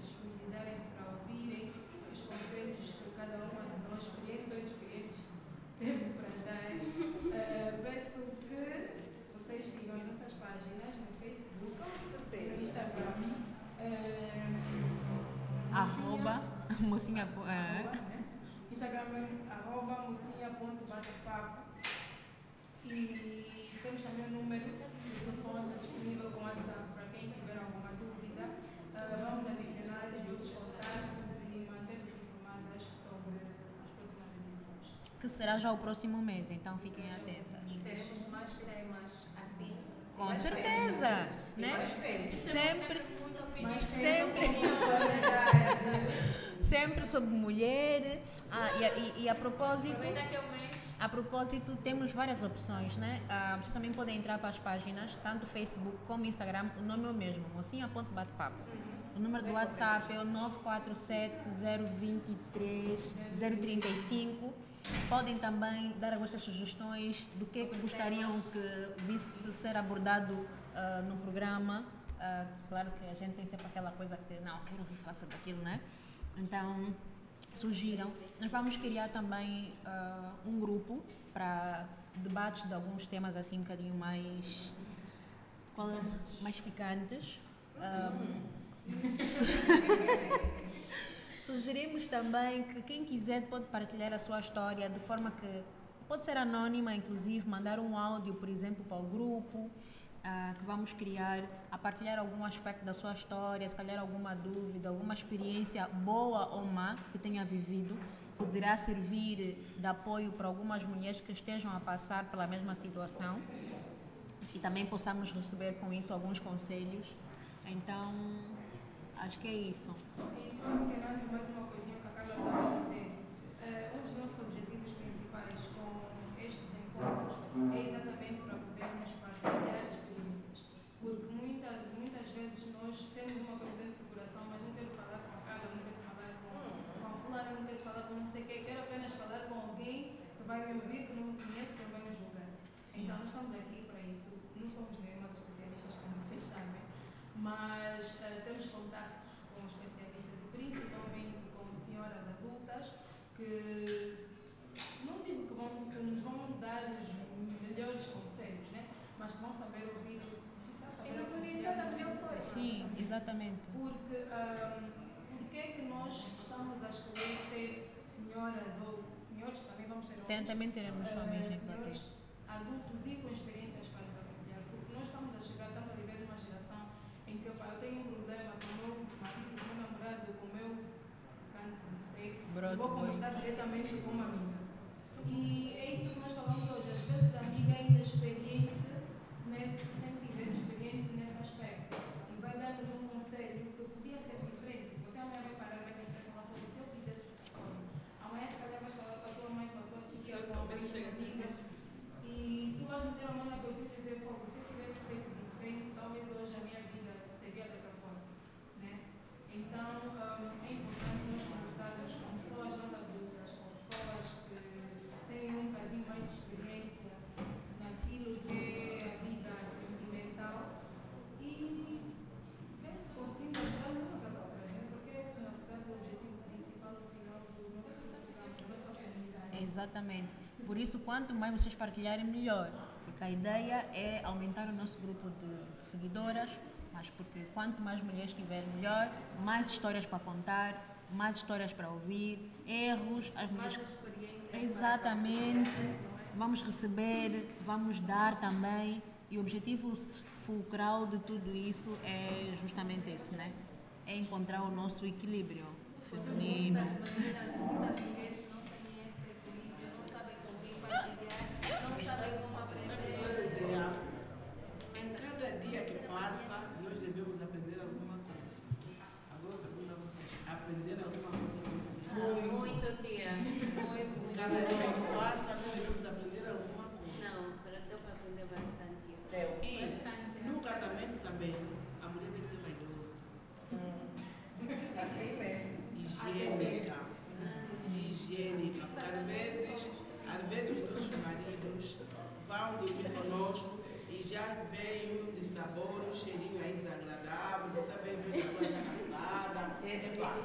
disponibilizarem-se para ouvirem os conselhos que cada uma de nós, experientes ou inexperientes, teve para dar. Eh, peço que vocês sigam as nossas páginas no Facebook, no Instagram. eh, Arroba, mocinha. arroba, ah, né? Instagram é arroba mocinha.batepapo. E temos também um número de telefone disponível com WhatsApp para quem tiver alguma dúvida. Eh, vamos adicionar os vossos contatos e manter-vos informadas sobre as próximas edições. que será já o próximo mês, então fiquem atentas. Teremos mais temas assim. Com certeza, E né? mais temas. Sempre, Muita opinião. Mas Sempre. sempre. sempre sobre mulher. Ah, e, e- e a propósito, que é a propósito, temos várias opções, né? Ah, vocês também podem entrar para as páginas, tanto Facebook como Instagram, o nome é o mesmo, mocinha.batepapo. O número do WhatsApp é o 947 023 035. Podem também dar as vossas sugestões do que, que gostariam que visse ser abordado ah, no programa. Ah, claro que a gente tem sempre aquela coisa que, não, quero ouvir falar sobre aquilo, né? Então, surgiram. Nós vamos criar também ah, um grupo para debates de alguns temas assim um bocadinho mais, é? mais picantes. Ahm, Sugerimos também que quem quiser pode partilhar a sua história de forma que pode ser anónima, inclusive mandar um áudio, por exemplo, para o grupo ah, que vamos criar, a partilhar algum aspecto da sua história, se calhar alguma dúvida, alguma experiência boa ou má que tenha vivido, poderá servir de apoio para algumas mulheres que estejam a passar pela mesma situação e também possamos receber com isso alguns conselhos. Então, acho que é isso. E só adicionando mais uma coisinha que dizer, eh, um dos nossos objetivos principais com estes encontros é exatamente para podermos partilhar experiências. Porque muitas, muitas vezes nós temos uma coisa dentro do coração, mas não quero falar com a Carla, não quero falar com, com a fulana, não quero falar com não sei quem, quero apenas falar com alguém que vai ouvir, que não me conhece, que não vai me julgar. Então nós estamos aqui para isso. Não somos nenhumas especialistas, como vocês sabem, mas eh, temos contactos com especialistas e principalmente com senhoras adultas que não digo que, vão, que nos vão dar os melhores conselhos, né? mas que vão saber ouvir, E nos orientar da melhor melhor. forma. Sim, exatamente. Porque um, porque é que nós estamos a escolher ter senhoras ou senhores também vamos ter homens, também teremos eh, homens plateia. senhores adultos e com experiências para nos aconselhar, porque nós estamos a chegar, estamos a viver numa geração em que eu tenho um problema com o meu marido, com o meu namorado, com o meu canto, não sei, Brother, vou conversar diretamente com uma amiga. E é isso que nós falamos hoje, às vezes a amiga é inexperiente nesse sentido, é inexperiente nesse aspecto, e vai dar-nos um conselho que podia ser diferente. Você amanhã vai parar, vai pensar com uma coisa, se eu fizesse essa coisa, amanhã se calhar vais falar para a tua mãe, para a tua tia, Se eu para a soubesse, tua chega assim, amiga, e tu vais meter a mão na consciência e dizer, pô, se eu tivesse feito diferente, talvez hoje a minha vida seria de outra forma. Né? Então, hum, é importante nós conversarmos com pessoas mais adultas, com pessoas que têm um bocadinho mais de experiência naquilo que é a vida sentimental e ver se conseguimos Exatamente. Por isso, quanto mais vocês partilharem, melhor. Porque a ideia é aumentar o nosso grupo de, de seguidoras, mas porque quanto mais mulheres tiver, melhor. Mais histórias para contar, mais histórias para ouvir, erros, as mulheres. Mais experiência. Exatamente. Vamos receber, vamos dar também. E o objetivo fulcral de tudo isso é justamente esse, né? É encontrar o nosso equilíbrio feminino. Muitas maneiras, muitas mulheres não têm esse equilíbrio, não sabem com quem ideia? Em cada dia que passa, nós devemos aprender alguma coisa. Agora eu pergunto a vocês, aprender alguma coisa com esse? Muito, tia. Muito, muito. Cada dia que passa, nós devemos aprender alguma coisa. Não, para- deu para aprender bastante. E no casamento também, a mulher tem que ser vaidosa, Assim mesmo. higiênica. Higiênica, porque às vezes, às vezes os nossos maridos vão dormir conosco e já vem um dissabor, um cheirinho aí desagradável, você vem ver a coisa cansada, epa,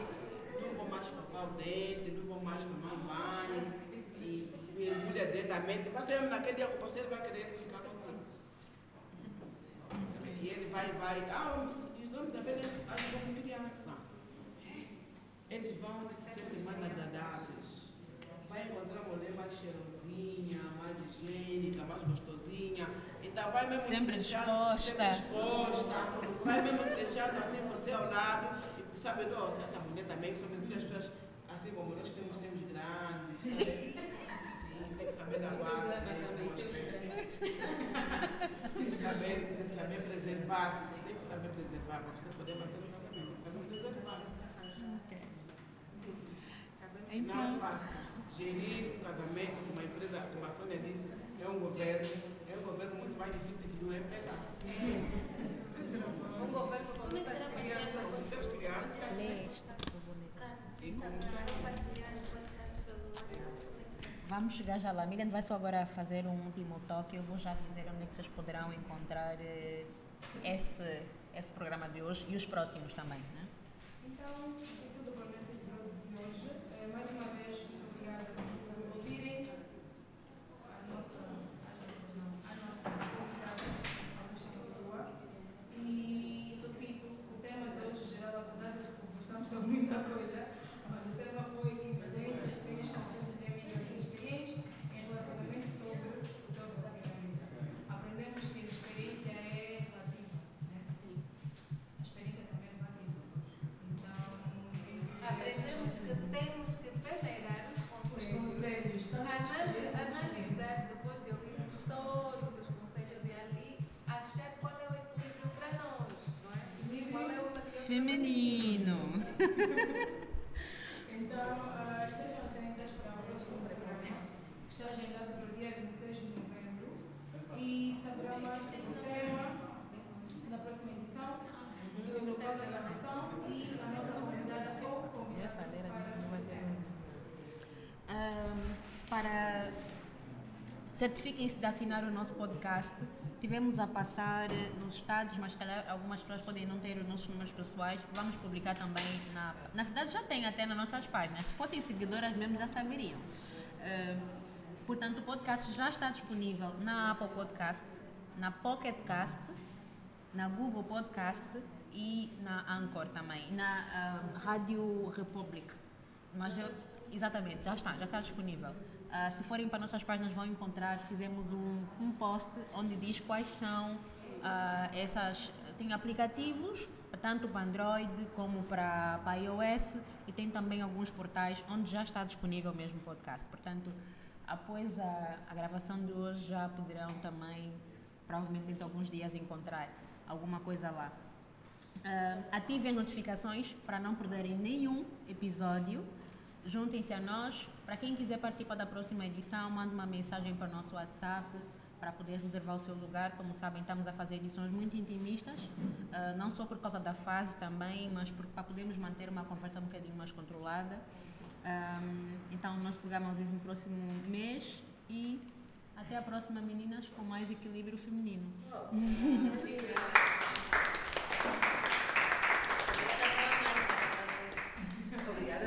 não vou mais escovar o dente, não vou mais tomar um banho, e mergulha diretamente. Você mesmo o parceiro vai querer ficar contigo. E ele vai, vai. Ah, os, e os homens às vezes agem como criança. Eles vão onde se sentem mais agradáveis. Vai encontrar uma mulher mais cheirosinha, mais higiênica, mais gostosinha. Então vai mesmo Sempre deixando- disposta. Sempre disposta. Vai mesmo te deixando assim você ao lado. E sabe, nossa, essa mulher também, sobretudo as pessoas, assim como nós temos seios grandes. Sim, tem que saber lavar-se. Tem que saber, tem que saber preservar-se. Tem que saber preservar para você poder manter o casamento. Tem que saber preservar. Não é Então, fácil. Gerir um casamento com uma empresa, como a Sônia disse, é um governo, é um governo muito mais difícil que do MPK. Um governo com muitas crianças. Muitas crianças e com muita Vamos chegar já lá. Miriam vai só agora fazer um último toque. Eu vou já dizer onde é que vocês poderão encontrar eh, esse, esse programa de hoje e os próximos também. Né? Então, certifiquem-se de assinar o nosso podcast. Tivemos a passar eh, nos estados, mas calhar algumas pessoas podem não ter os nossos números pessoais. Vamos publicar também na. Na verdade, já tem até nas nossas páginas. Se fossem seguidoras mesmo, já saberiam. Ahm, portanto, o podcast já está disponível na Apple Podcast, na Pocket Cast, na Google Podcast e na Anchor também, na ah, Rádio Republic. Mas eu, exatamente, já está, já está disponível. Ah, se forem para nossas páginas vão encontrar, fizemos um, um post onde diz quais são ah, essas, tem aplicativos, tanto para Android como para, para iOS e tem também alguns portais onde já está disponível mesmo o podcast. Portanto, após a, a gravação de hoje já poderão também, provavelmente dentro de alguns dias, encontrar alguma coisa lá. Ativem as notificações para não perderem nenhum episódio juntem-se a nós. Para quem quiser participar da próxima edição, mande uma mensagem para o nosso WhatsApp para poder reservar o seu lugar. Como sabem, estamos a fazer edições muito intimistas, eh, não só por causa da fase também, mas para podermos manter uma conversa um bocadinho mais controlada. Então, o nosso programa ao no próximo mês e até a próxima, meninas, com mais equilíbrio feminino. Obrigada.